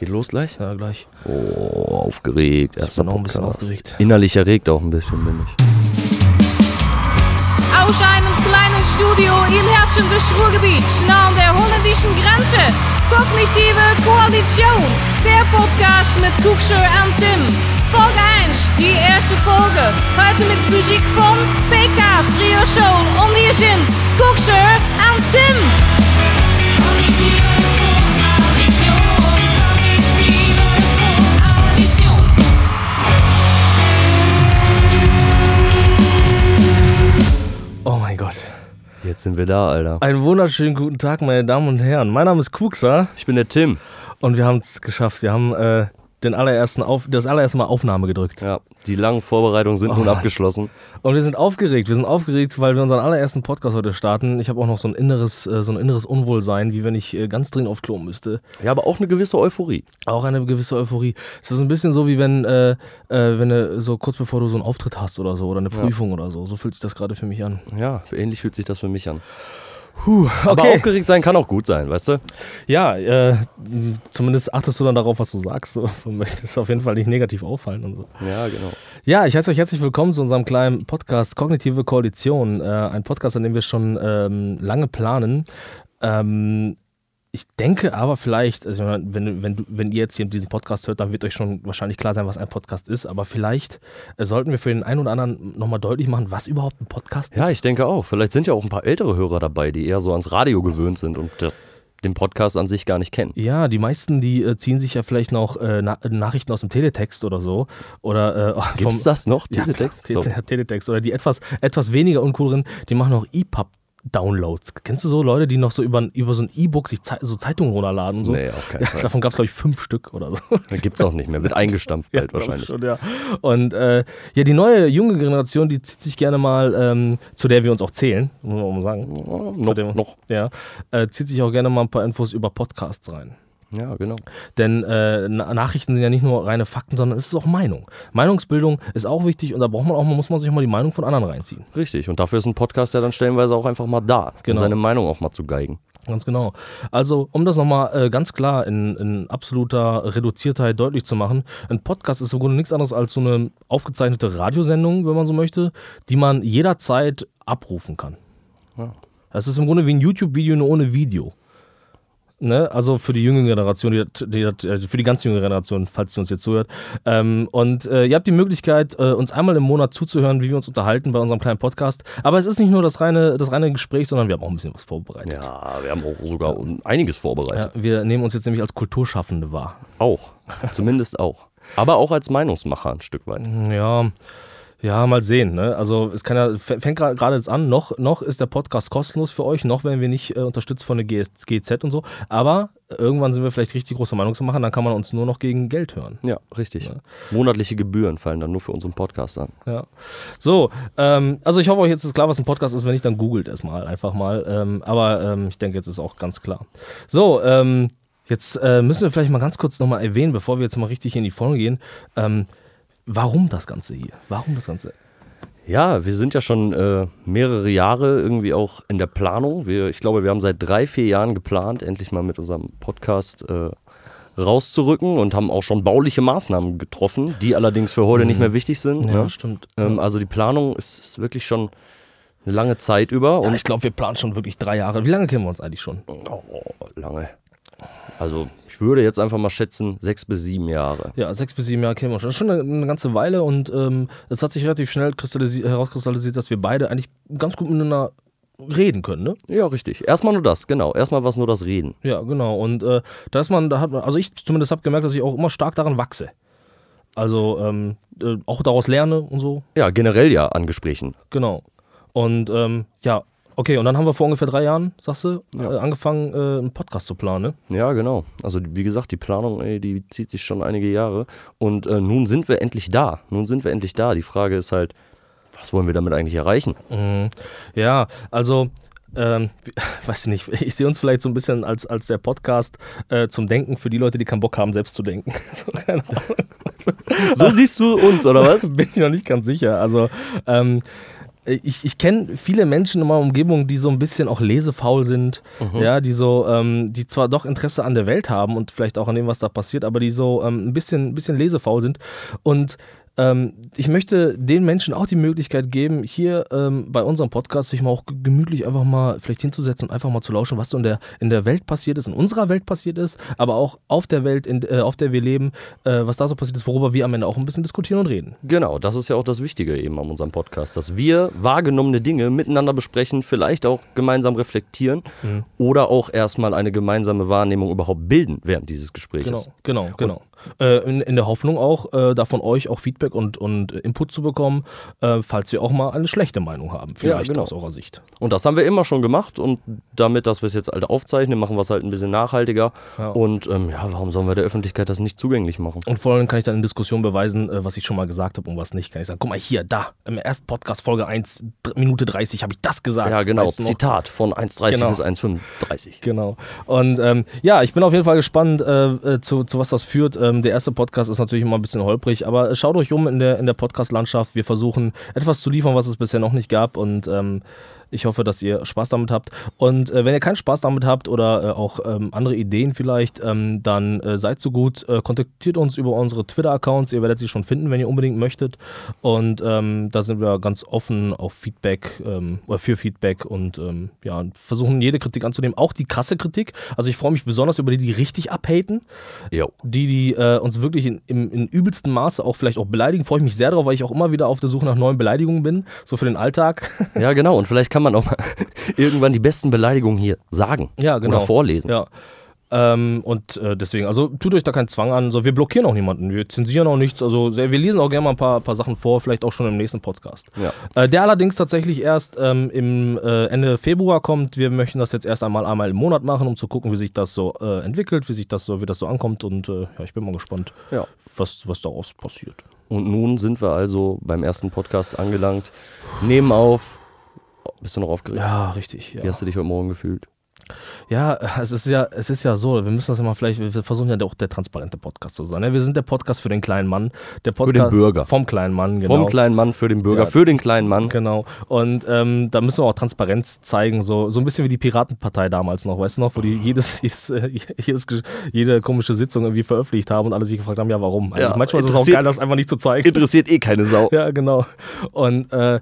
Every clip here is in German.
Geht los gleich? Ja, gleich. Oh, aufgeregt. Erster bin auch ein bisschen Podcast. aufgeregt. Innerlich erregt auch ein bisschen, bin ich. Aus einem kleinen Studio im Herzen des Ruhrgebiets, nah an der holländischen Grenze. Kognitive Koalition, der Podcast mit Kuxer und Tim. Folge 1, die erste Folge. Heute mit Musik von PK, Frio Soul. Und hier sind Kuxer und Tim. Jetzt sind wir da, Alter. Einen wunderschönen guten Tag, meine Damen und Herren. Mein Name ist Kuxa Ich bin der Tim. und wir haben es geschafft. Wir haben äh, den allerersten Auf das allererste Mal Aufnahme gedrückt. Ja, die langen Vorbereitungen sind nun Oh. abgeschlossen. Und wir sind aufgeregt. Wir sind aufgeregt, weil wir unseren allerersten Podcast heute starten. Ich habe auch noch so ein inneres, äh, so ein inneres Unwohlsein, wie wenn ich äh, ganz dringend auf Klo müsste. Ja, aber auch eine gewisse Euphorie. Auch eine gewisse Euphorie. Es ist ein bisschen so, wie wenn, äh, äh, wenn du so kurz bevor du so einen Auftritt hast oder so oder eine Prüfung oder so. So fühlt sich das gerade für mich an. Ja, ähnlich fühlt sich das für mich an. Puh, Aber okay. aufgeregt sein kann auch gut sein, weißt du? Ja, äh, zumindest achtest du dann darauf, was du sagst. So. Du möchtest auf jeden Fall nicht negativ auffallen und so. Ja, genau. Ja, ich heiße euch herzlich willkommen zu unserem kleinen Podcast Kognitive Koalition. Äh, ein Podcast, an dem wir schon ähm, lange planen. Ähm, ich denke aber vielleicht, also wenn, wenn, du, wenn ihr jetzt hier diesen Podcast hört, dann wird euch schon wahrscheinlich klar sein, was ein Podcast ist. Aber vielleicht äh, sollten wir für den einen oder anderen nochmal deutlich machen, was überhaupt ein Podcast Ja, ist. ich denke auch. Vielleicht sind ja auch ein paar ältere Hörer dabei, die eher so ans Radio gewöhnt sind und den Podcast an sich gar nicht kennen. Ja, die meisten, die äh, ziehen sich ja vielleicht noch äh, Na Nachrichten aus dem Teletext oder so. Oder äh, Gibt's vom- das noch? Ja, Teletext? klar, So. Tele Teletext. Oder die etwas, etwas weniger uncooleren, die machen auch EPUB-Downloads. Kennst du so Leute, die noch so über, über so ein E-Book sich Zei so Zeitungen runterladen und so? Nee, auf keinen Ja, Fall. davon gab es, glaube ich, fünf Stück oder so. Das gibt's auch nicht mehr. Wird eingestampft bald wahrscheinlich. Schon, ja. Und äh, ja, die neue junge Generation, die zieht sich gerne mal, ähm, zu der wir uns auch zählen, muss man mal sagen. Ja, Zu dem- noch, noch. Ja, äh, zieht sich auch gerne mal ein paar Infos über Podcasts rein. Ja, genau. Denn äh, Na- Nachrichten sind ja nicht nur reine Fakten, sondern es ist auch Meinung. Meinungsbildung ist auch wichtig und da braucht man auch mal, muss man sich auch mal die Meinung von anderen reinziehen. Richtig. Und dafür ist ein Podcast ja dann stellenweise auch einfach mal da, um Genau. seine Meinung auch mal zu geigen. Ganz genau. Also, um das nochmal äh, ganz klar in, in absoluter Reduziertheit deutlich zu machen, ein Podcast ist im Grunde nichts anderes als so eine aufgezeichnete Radiosendung, wenn man so möchte, die man jederzeit abrufen kann. Ja. Das ist im Grunde wie ein YouTube-Video, nur ohne Video. Ne? Also für die jüngere Generation, die, die, äh, für die ganz junge Generation, falls sie uns jetzt zuhört. Ähm, und äh, ihr habt die Möglichkeit, äh, uns einmal im Monat zuzuhören, wie wir uns unterhalten bei unserem kleinen Podcast. Aber es ist nicht nur das reine, das reine Gespräch, sondern wir haben auch ein bisschen was vorbereitet. Ja, wir haben auch sogar einiges vorbereitet. Ja, wir nehmen uns jetzt nämlich als Kulturschaffende wahr. Auch. Zumindest auch. Aber auch als Meinungsmacher ein Stück weit. Ja, ja, mal sehen. Ne? Also es kann ja, fängt gerade jetzt an, noch, noch ist der Podcast kostenlos für euch, noch werden wir nicht äh, unterstützt von der GS, GZ und so. Aber irgendwann sind wir vielleicht richtig große Meinungsmacher, dann kann man uns nur noch gegen Geld hören. Ja, richtig. Monatliche Gebühren fallen dann nur für unseren Podcast an. Ja. So, ähm, also ich hoffe, euch jetzt ist klar, was ein Podcast ist. Wenn nicht, dann googelt erstmal einfach mal. Ähm, aber ähm, ich denke, jetzt ist auch ganz klar. So, ähm, jetzt äh, müssen wir vielleicht mal ganz kurz nochmal erwähnen, bevor wir jetzt mal richtig in die Folge gehen. Ähm, warum das Ganze hier? Warum das Ganze? Ja, wir sind ja schon äh, mehrere Jahre irgendwie auch in der Planung. Wir, ich glaube, wir haben seit drei, vier Jahren geplant, endlich mal mit unserem Podcast äh, rauszurücken und haben auch schon bauliche Maßnahmen getroffen, die allerdings für heute nicht mehr wichtig sind. Ja, ne? stimmt. ähm, also die Planung ist, ist wirklich schon eine lange Zeit über. Ja, Und ich glaube, wir planen schon wirklich drei Jahre. Wie lange kennen wir uns eigentlich schon? oh, lange. Also ich würde jetzt einfach mal schätzen, sechs bis sieben Jahre. Ja, sechs bis sieben Jahre kennen wir schon. Das ist schon eine, eine ganze Weile und ähm, es hat sich relativ schnell kristallisi- herauskristallisiert, dass wir beide eigentlich ganz gut miteinander reden können, ne? Ja, richtig. Erstmal nur das, genau. Erstmal was nur das Reden. Ja, genau. Und äh, da ist man, da hat man, also ich zumindest habe gemerkt, dass ich auch immer stark daran wachse. Also ähm, äh, auch daraus lerne und so. Ja, generell ja an Gesprächen. Genau. Und ähm, ja, okay, und dann haben wir vor ungefähr drei Jahren, sagst du, Ja. äh, angefangen, äh, einen Podcast zu planen, ne? Ja, genau. Also wie gesagt, die Planung, ey, die zieht sich schon einige Jahre. Und äh, nun sind wir endlich da. Nun sind wir endlich da. Die Frage ist halt, was wollen wir damit eigentlich erreichen? Mhm. Ja, also, ähm, weiß ich nicht, ich sehe uns vielleicht so ein bisschen als, als der Podcast äh, zum Denken für die Leute, die keinen Bock haben, selbst zu denken. so. So siehst du uns, oder was? Bin ich noch nicht ganz sicher. Also, ähm, ich, ich kenne viele Menschen in meiner Umgebung, die so ein bisschen auch lesefaul sind, ja, die so, ähm, die zwar doch Interesse an der Welt haben und vielleicht auch an dem, was da passiert, aber die so ähm, ein bisschen, ein bisschen lesefaul sind. Und ähm, ich möchte den Menschen auch die Möglichkeit geben, hier ähm, bei unserem Podcast sich mal auch gemütlich einfach mal vielleicht hinzusetzen und einfach mal zu lauschen, was so in der, in der Welt passiert ist, in unserer Welt passiert ist, aber auch auf der Welt, in, äh, auf der wir leben, äh, was da so passiert ist, worüber wir am Ende auch ein bisschen diskutieren und reden. Genau, das ist ja auch das Wichtige eben an unserem Podcast, dass wir wahrgenommene Dinge miteinander besprechen, vielleicht auch gemeinsam reflektieren Mhm. oder auch erstmal eine gemeinsame Wahrnehmung überhaupt bilden während dieses Gesprächs. Genau, genau, genau. Äh, in, in der Hoffnung auch, äh, da von euch auch Feedback und, und Input zu bekommen, äh, falls wir auch mal eine schlechte Meinung haben, vielleicht genau. aus eurer Sicht. Und das haben wir immer schon gemacht und damit, dass wir es jetzt halt aufzeichnen, machen wir es halt ein bisschen nachhaltiger. Ja. Und ähm, ja, warum sollen wir der Öffentlichkeit das nicht zugänglich machen? Und vor allem kann ich dann in Diskussion beweisen, äh, was ich schon mal gesagt habe und was nicht. Kann ich sagen, guck mal hier, da, im ersten Podcast, Folge 1, dr- Minute 30, habe ich das gesagt. Ja, genau, Weißt du? Zitat von 1,30 Genau. bis 1,35. Genau. Und ähm, ja, ich bin auf jeden Fall gespannt, äh, äh, zu, zu was das führt. Ähm, der erste Podcast ist natürlich immer ein bisschen holprig, aber schaut euch um in der, in der Podcast-Landschaft. Wir versuchen etwas zu liefern, was es bisher noch nicht gab und ähm, ich hoffe, dass ihr Spaß damit habt. Und äh, wenn ihr keinen Spaß damit habt oder äh, auch ähm, andere Ideen vielleicht, ähm, dann äh, seid so gut, äh, kontaktiert uns über unsere Twitter-Accounts. Ihr werdet sie schon finden, wenn ihr unbedingt möchtet. Und ähm, da sind wir ganz offen auf Feedback ähm, oder für Feedback und ähm, ja, versuchen jede Kritik anzunehmen, auch die krasse Kritik. Also ich freue mich besonders über die, die richtig abhaten, Jo. die, die äh, uns wirklich in, im, in übelsten Maße auch vielleicht auch beleidigen. Freue ich mich sehr drauf, weil ich auch immer wieder auf der Suche nach neuen Beleidigungen bin, so für den Alltag. Ja, genau. Und vielleicht kann man auch mal irgendwann die besten Beleidigungen hier sagen Ja, genau. oder vorlesen. Ja. Ähm, und äh, deswegen, also tut euch da keinen Zwang an. So, wir blockieren auch niemanden, wir zensieren auch nichts. Also wir lesen auch gerne mal ein paar, paar Sachen vor, vielleicht auch schon im nächsten Podcast. Ja. Äh, der allerdings tatsächlich erst ähm, im äh, Ende Februar kommt. Wir möchten das jetzt erst einmal einmal im Monat machen, um zu gucken, wie sich das so äh, entwickelt, wie sich das so, wie das so ankommt. Und äh, ja, ich bin mal gespannt, Ja. was, was daraus passiert. Und nun sind wir also beim ersten Podcast angelangt. Nehmen auf. Bist du noch aufgeregt? Ja, richtig. Ja. Wie hast du dich heute Morgen gefühlt? Ja, es ist ja, es ist ja so, wir müssen das ja mal vielleicht, wir versuchen ja auch der transparente Podcast zu sein. ne? Wir sind der Podcast für den kleinen Mann. Der Für Podcast den Bürger. Vom kleinen Mann, genau. Vom kleinen Mann für den Bürger, Ja. für den kleinen Mann. Genau. Und ähm, da müssen wir auch Transparenz zeigen, so, so ein bisschen wie die Piratenpartei damals noch, weißt du noch, wo die jedes, jedes, jedes, jede komische Sitzung irgendwie veröffentlicht haben und alle sich gefragt haben, ja, warum? Ja, manchmal ist es auch geil, das einfach nicht zu zeigen. Interessiert eh keine Sau. Ja, genau. Und äh,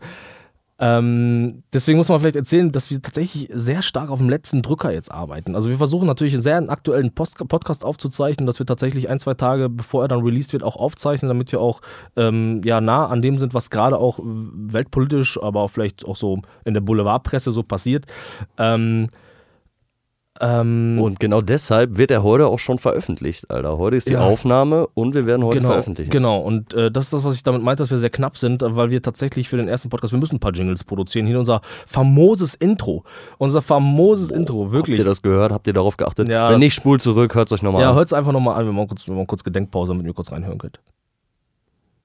ähm, deswegen muss man vielleicht erzählen, dass wir tatsächlich sehr stark auf dem letzten Drücker jetzt arbeiten. Also wir versuchen natürlich einen sehr aktuellen Post Podcast aufzuzeichnen, dass wir tatsächlich ein, zwei Tage, bevor er dann released wird, auch aufzeichnen, damit wir auch ähm, ja, nah an dem sind, was gerade auch weltpolitisch, aber auch vielleicht auch so in der Boulevardpresse so passiert. Ähm, ähm, Und genau deshalb wird er heute auch schon veröffentlicht, Alter. Heute ist die Ja. Aufnahme und wir werden heute genau, veröffentlichen. Genau, und äh, das ist das, was ich damit meinte, dass wir sehr knapp sind, weil wir tatsächlich für den ersten Podcast, wir müssen ein paar Jingles produzieren. Hier unser famoses Intro. Unser famoses Intro, Habt wirklich. ihr das gehört? Habt ihr darauf geachtet? Ja, Wenn nicht, spult zurück, hört es euch nochmal Ja, an. hört es einfach nochmal an, wir machen kurz, wir machen kurz Gedenkpause, damit ihr kurz reinhören könnt.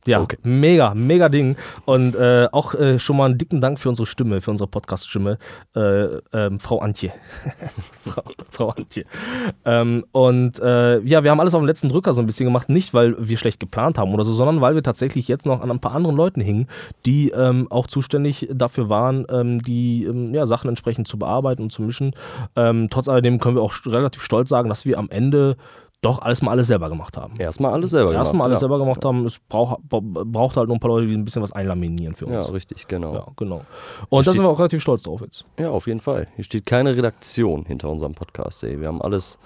Ja, Okay. mega, mega Ding. Und äh, auch äh, schon mal einen dicken Dank für unsere Stimme, für unsere Podcast-Stimme, äh, ähm, Frau Antje. Frau, Frau Antje. Ähm, und äh, ja, wir haben alles auf dem letzten Drücker so ein bisschen gemacht, nicht weil wir schlecht geplant haben oder so, sondern weil wir tatsächlich jetzt noch an ein paar anderen Leuten hingen, die ähm, auch zuständig dafür waren, ähm, die ähm, ja, Sachen entsprechend zu bearbeiten und zu mischen. Ähm, trotz alledem können wir auch relativ stolz sagen, dass wir am Ende doch alles mal alles selber gemacht haben. Erstmal alles selber gemacht. Erstmal alles ja. selber gemacht haben. Es braucht, braucht halt noch ein paar Leute, die ein bisschen was einlaminieren für Ja, uns. richtig, genau. Ja, genau. Und da sind wir auch relativ stolz drauf jetzt. Ja, auf jeden Fall. Hier steht keine Redaktion hinter unserem Podcast, ey. Wir haben alles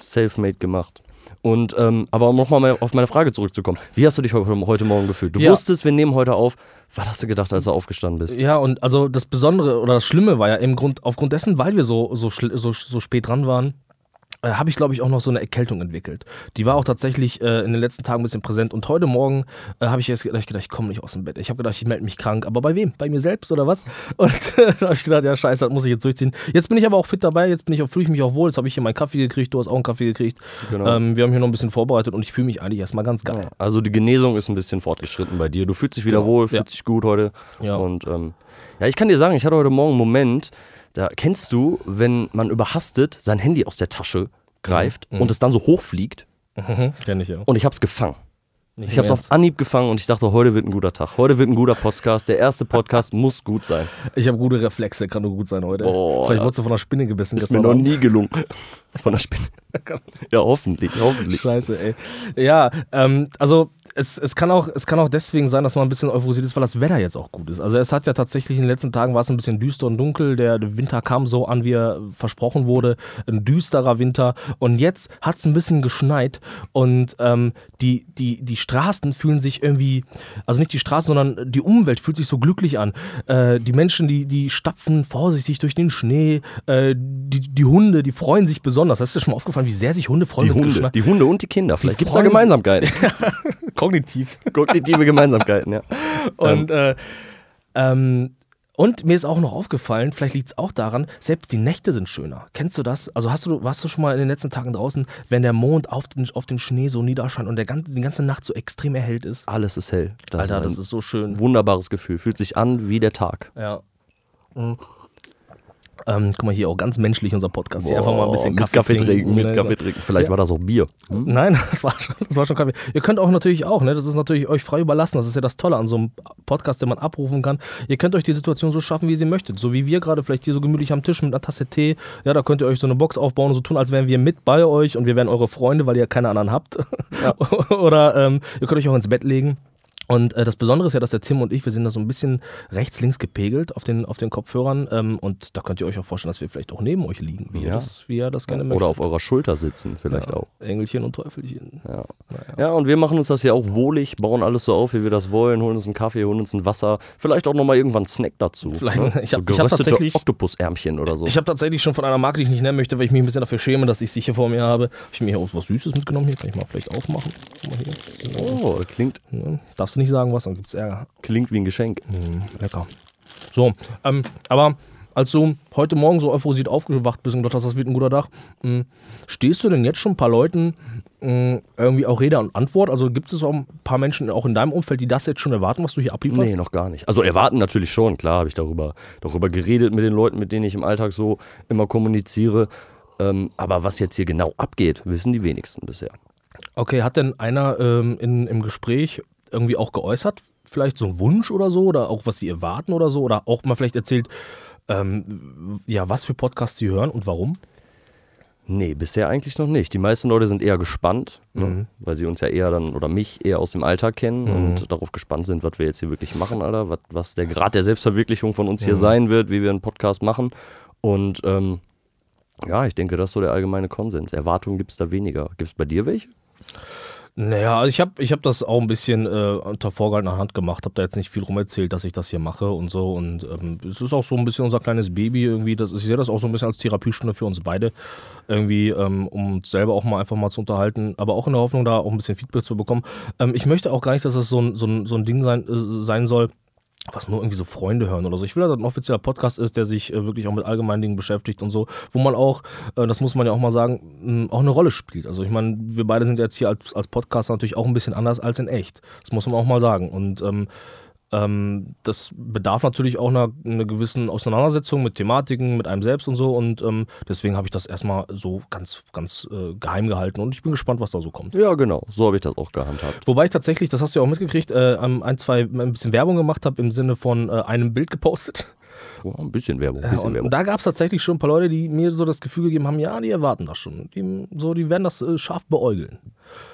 self-made gemacht. Und, ähm, aber um nochmal auf meine Frage zurückzukommen. Wie hast du dich heute, Morgen gefühlt? Du Ja. wusstest, wir nehmen heute auf. Was hast du gedacht, als du aufgestanden bist? Ja, und also das Besondere oder das Schlimme war ja im Grund, aufgrund dessen, weil wir so, so, so, so spät dran waren, äh, habe ich, glaube ich, auch noch so eine Erkältung entwickelt. Die war auch tatsächlich äh, in den letzten Tagen ein bisschen präsent. Und heute Morgen äh, habe ich erst gedacht, ich, gedacht, ich komme nicht aus dem Bett. Ich habe gedacht, ich melde mich krank. Aber bei wem? Bei mir selbst oder was? Und äh, da habe ich gedacht, ja, scheiße, das muss ich jetzt durchziehen. Jetzt bin ich aber auch fit dabei. Jetzt bin ich auch, fühle ich mich auch wohl. Jetzt habe ich hier meinen Kaffee gekriegt. Du hast auch einen Kaffee gekriegt. Genau. Ähm, wir haben hier noch ein bisschen vorbereitet und ich fühle mich eigentlich erstmal ganz geil. Also die Genesung ist ein bisschen fortgeschritten bei dir. Du fühlst dich wieder Genau. wohl, Ja. fühlst dich gut heute. Ja. Und ähm, ja, ich kann dir sagen, ich hatte heute Morgen einen Moment, da kennst du, wenn man überhastet sein Handy aus der Tasche greift Mhm. und es dann so hochfliegt Mhm, kenn ich ja. und ich hab's gefangen. Nicht Ich habe es auf. Anhieb gefangen und ich dachte, heute wird ein guter Tag. Heute wird ein guter Podcast. Der erste Podcast muss gut sein. Ich habe gute Reflexe, kann nur gut sein heute. Boah, Vielleicht ja. wurdest du von einer Spinne gebissen. Ist mir noch nie gelungen. Von der Spinne. Ja, hoffentlich, hoffentlich. Scheiße, ey. Ja, ähm, also es, es, kann auch, es kann auch deswegen sein, dass man ein bisschen euphorisiert ist, weil das Wetter jetzt auch gut ist. Also es hat ja tatsächlich in den letzten Tagen war es ein bisschen düster und dunkel. Der, Winter kam so an, wie er versprochen wurde. Ein düsterer Winter. Und jetzt hat es ein bisschen geschneit und ähm, die, die, die Straßen fühlen sich irgendwie, also nicht die Straßen, sondern die Umwelt fühlt sich so glücklich an. Äh, die Menschen, die, die stapfen vorsichtig durch den Schnee. Äh, die, die Hunde, die freuen sich besonders. Hast du dir schon mal aufgefallen, wie sehr sich Hunde freuen, Die Hunde, die Hunde und die Kinder. Vielleicht gibt es da Gemeinsamkeiten. Kognitiv. Kognitive Gemeinsamkeiten, ja. Und, äh, ähm, und mir ist auch noch aufgefallen, vielleicht liegt es auch daran, selbst die Nächte sind schöner. Kennst du das? Also hast du, warst du schon mal in den letzten Tagen draußen, wenn der Mond auf den, auf den Schnee so niederscheint und der ganze, die ganze Nacht so extrem erhellt ist? Alles ist hell. Das Alter, ist das ist so schön. wunderbares Gefühl. Fühlt sich an wie der Tag. Ja. Mhm. Ähm, guck mal hier, auch ganz menschlich unser Podcast. Hier einfach mal ein bisschen mit Kaffee, Kaffee trinken. Mit Ja, Kaffee trinken. Vielleicht Ja. war das auch Bier. Hm? Nein, das war, schon, das war schon Kaffee. Ihr könnt auch natürlich auch, ne? Das ist natürlich euch frei überlassen. Das ist ja das Tolle an so einem Podcast, den man abrufen kann. Ihr könnt euch die Situation so schaffen, wie ihr sie möchtet. So wie wir gerade vielleicht hier so gemütlich am Tisch mit einer Tasse Tee. Ja, da könnt ihr euch so eine Box aufbauen und so tun, als wären wir mit bei euch und wir wären eure Freunde, weil ihr keine anderen habt. Oder ähm, ihr könnt euch auch ins Bett legen. Und äh, das Besondere ist ja, dass der Tim und ich, wir sind da so ein bisschen rechts-links gepegelt auf den, auf den Kopfhörern. Ähm, und da könnt ihr euch auch vorstellen, dass wir vielleicht auch neben euch liegen, wie, ihr, Ja. das, wie ihr das gerne möchtet. Oder auf eurer Schulter sitzen, vielleicht ja. auch. Engelchen und Teufelchen. Ja. ja, und wir machen uns das ja auch wohlig, bauen alles so auf, wie wir das wollen, holen uns einen Kaffee, holen uns ein Wasser, vielleicht auch nochmal irgendwann einen Snack dazu. Vielleicht- ne? ich so hab- hab tatsächlich- Oktopusärmchen oder so. Ich habe tatsächlich schon von einer Marke, die ich nicht nennen möchte, weil ich mich ein bisschen dafür schäme, dass ich sie hier vor mir habe. Habe ich mir hier auch was Süßes mitgenommen. Hier kann ich mal vielleicht aufmachen. Mal oh, klingt, Ja, darfst du nicht sagen, was, dann gibt's Ärger. klingt wie ein Geschenk. Mm, lecker. So, ähm, aber als du heute Morgen so euphorisiert aufgewacht bist und gedacht hast, das wird ein guter Tag, mh, stehst du denn jetzt schon ein paar Leuten mh, irgendwie auch Rede und Antwort? Also gibt es auch ein paar Menschen auch in deinem Umfeld, die das jetzt schon erwarten, was du hier ablieferst? Nee, noch gar nicht. Also erwarten natürlich schon, klar habe ich darüber, darüber geredet mit den Leuten, mit denen ich im Alltag so immer kommuniziere. Ähm, aber was jetzt hier genau abgeht, wissen die wenigsten bisher. Okay, hat denn einer ähm, in, im Gespräch irgendwie auch geäußert, vielleicht so einen Wunsch oder so, oder auch was sie erwarten oder so, oder auch mal vielleicht erzählt, ähm, ja, was für Podcasts sie hören und warum? Nee, bisher eigentlich noch nicht. Die meisten Leute sind eher gespannt, Mhm. ne? weil sie uns ja eher dann oder mich eher aus dem Alltag kennen und darauf gespannt sind, was wir jetzt hier wirklich machen, Alter. Was, was der Grad der Selbstverwirklichung von uns hier sein wird, wie wir einen Podcast machen. Und ähm, ja, ich denke, das ist so der allgemeine Konsens. Erwartungen gibt es da weniger. Gibt es bei dir welche? Naja, also ich habe ich hab das auch ein bisschen äh, unter vorgehaltener Hand gemacht, habe da jetzt nicht viel rum erzählt, dass ich das hier mache und so. Und ähm, es ist auch so ein bisschen unser kleines Baby irgendwie. Das, ich sehe das auch so ein bisschen als Therapiestunde für uns beide, irgendwie, ähm, um uns selber auch mal einfach mal zu unterhalten, aber auch in der Hoffnung, da auch ein bisschen Feedback zu bekommen. Ähm, ich möchte auch gar nicht, dass das so ein, so ein, so ein Ding sein, äh, sein soll, was nur irgendwie so Freunde hören oder so. Ich will, dass das ein offizieller Podcast ist, der sich äh, wirklich auch mit allgemeinen Dingen beschäftigt und so, wo man auch, äh, das muss man ja auch mal sagen, auch eine Rolle spielt. Also ich meine, wir beide sind jetzt hier als, als Podcaster natürlich auch ein bisschen anders als in echt. Das muss man auch mal sagen. Und ähm, ähm, das bedarf natürlich auch einer, einer gewissen Auseinandersetzung mit Thematiken, mit einem selbst und so. Und ähm, deswegen habe ich das erstmal so ganz, ganz äh, geheim gehalten. Und ich bin gespannt, was da so kommt. Ja, genau. So habe ich das auch gehandhabt. Wobei ich tatsächlich, das hast du ja auch mitgekriegt, äh, ein, zwei, ein bisschen Werbung gemacht habe im Sinne von äh, einem Bild gepostet. Oh, ein bisschen Werbung, ein Ja, bisschen und Werbung. da gab es tatsächlich schon ein paar Leute, die mir so das Gefühl gegeben haben, ja, die erwarten das schon. Die, so, die werden das äh, scharf beäugeln.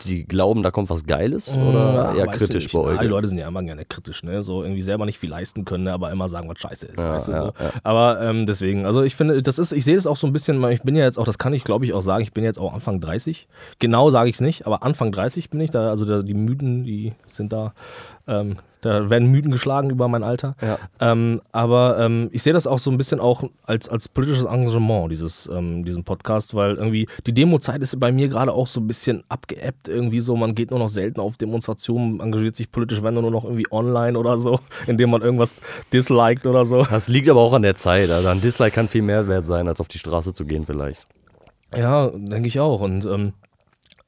Die glauben, da kommt was Geiles Ja, oder eher weißt du kritisch nicht. Ja, die beäugeln? Leute sind ja immer gerne kritisch, ne? So irgendwie selber nicht viel leisten können, ne? aber immer sagen, was scheiße ist, Ja, weißt du ja, so. ja. Aber ähm, deswegen, also ich finde, das ist, ich sehe das auch so ein bisschen, ich bin ja jetzt auch, das kann ich glaube ich auch sagen, ich bin jetzt auch Anfang 30. Genau sage ich es nicht, aber Anfang 30 bin ich da, also da, die Mythen, die sind da, ähm, da werden Mythen geschlagen über mein Alter. Ja. Ähm, aber ähm, ich sehe das auch so ein bisschen auch als, als politisches Engagement, dieses, ähm, diesen Podcast, weil irgendwie die Demo-Zeit ist bei mir gerade auch so ein bisschen abgeebbt irgendwie so. Man geht nur noch selten auf Demonstrationen, engagiert sich politisch, wenn nur noch irgendwie online oder so, indem man irgendwas disliked oder so. Das liegt aber auch an der Zeit. Also ein Dislike kann viel mehr wert sein, als auf die Straße zu gehen vielleicht. Ja, denke ich auch. Und ähm,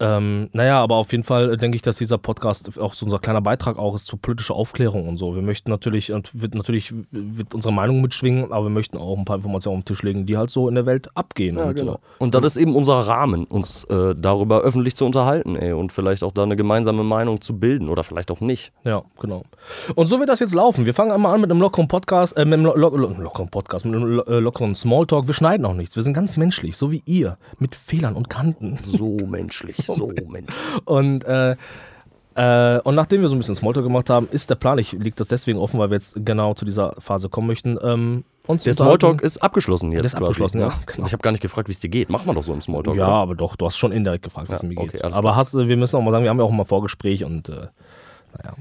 Ähm, naja, aber auf jeden Fall denke ich, dass dieser Podcast auch so unser kleiner Beitrag auch ist zur politischen Aufklärung und so. Wir möchten natürlich, und wird natürlich wird unsere Meinung mitschwingen, aber wir möchten auch ein paar Informationen auf den Tisch legen, die halt so in der Welt abgehen. Ja, und, genau. äh, Und das ist eben unser Rahmen, uns äh, darüber öffentlich zu unterhalten, ey, und vielleicht auch da eine gemeinsame Meinung zu bilden oder vielleicht auch nicht. Ja, genau. Und so wird das jetzt laufen. Wir fangen einmal an mit einem lockeren Podcast, äh, mit einem lo lo lo lockeren Podcast, mit einem lo äh, lockeren Smalltalk. Wir schneiden auch nichts. Wir sind ganz menschlich, so wie ihr, mit Fehlern und Kanten. So menschlich, so menschlich. Und, äh, äh, und nachdem wir so ein bisschen Smalltalk gemacht haben, ist der Plan, ich liegt das deswegen offen, weil wir jetzt genau zu dieser Phase kommen möchten, ähm, uns Der. Smalltalk ist abgeschlossen jetzt. Der ist quasi, abgeschlossen, ne? ja, genau. Ich habe gar nicht gefragt, wie es dir geht. Macht man doch so im Smalltalk. Ja, oder? aber doch, du hast schon indirekt gefragt, wie es Ja, mir geht. okay, aber hast, wir müssen auch mal sagen, wir haben ja auch mal Vorgespräch und äh, naja.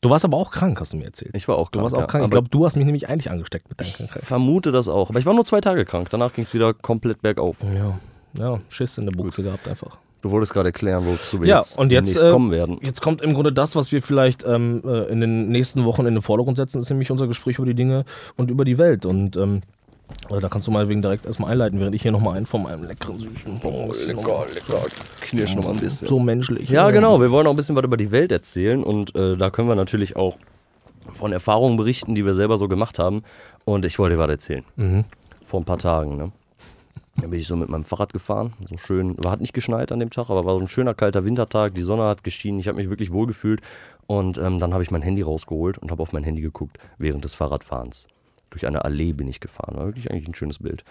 Du warst aber auch krank, hast du mir erzählt. Ich war auch Du krank. warst auch ja. krank. Ich glaube, du hast mich nämlich eigentlich angesteckt mit deiner Krankheit. vermute das auch. Aber ich war nur zwei Tage krank. Danach ging es wieder komplett bergauf. Ja, ja, Schiss in der Buchse gehabt einfach. Du wolltest gerade erklären, wozu wir Ja, jetzt, und jetzt, äh, kommen werden. Jetzt kommt im Grunde das, was wir vielleicht ähm, äh, in den nächsten Wochen in den Vordergrund setzen, ist nämlich unser Gespräch über die Dinge und über die Welt. Und ähm, also da kannst du mal wegen direkt erstmal einleiten, während ich hier nochmal einen von meinem leckeren, süßen hier noch- lecker. Knirsch noch mal ein bisschen. So menschlich. Ja, genau. Wir wollen auch ein bisschen was über die Welt erzählen und äh, da können wir natürlich auch von Erfahrungen berichten, die wir selber so gemacht haben. Und ich wollte dir was erzählen. Mhm. Vor ein paar Tagen. Ne? Da bin ich so mit meinem Fahrrad gefahren. So schön, war hat nicht geschneit an dem Tag, aber war so ein schöner kalter Wintertag. Die Sonne hat geschienen. Ich habe mich wirklich wohl gefühlt. Und ähm, dann habe ich mein Handy rausgeholt und habe auf mein Handy geguckt während des Fahrradfahrens. Durch eine Allee bin ich gefahren. War wirklich eigentlich ein schönes Bild.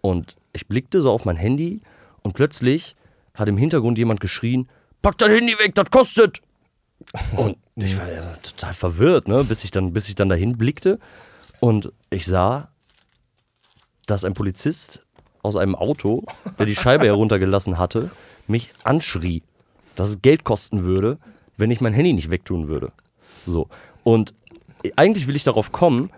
Und ich blickte so auf mein Handy und plötzlich hat im Hintergrund jemand geschrien: Pack dein Handy weg, das kostet! Und ich war ja total verwirrt, ne? bis, ich dann, bis ich dann dahin blickte und ich sah, dass ein Polizist aus einem Auto, der die Scheibe heruntergelassen hatte, mich anschrie, dass es Geld kosten würde, wenn ich mein Handy nicht wegtun würde. So. Und eigentlich will ich darauf kommen,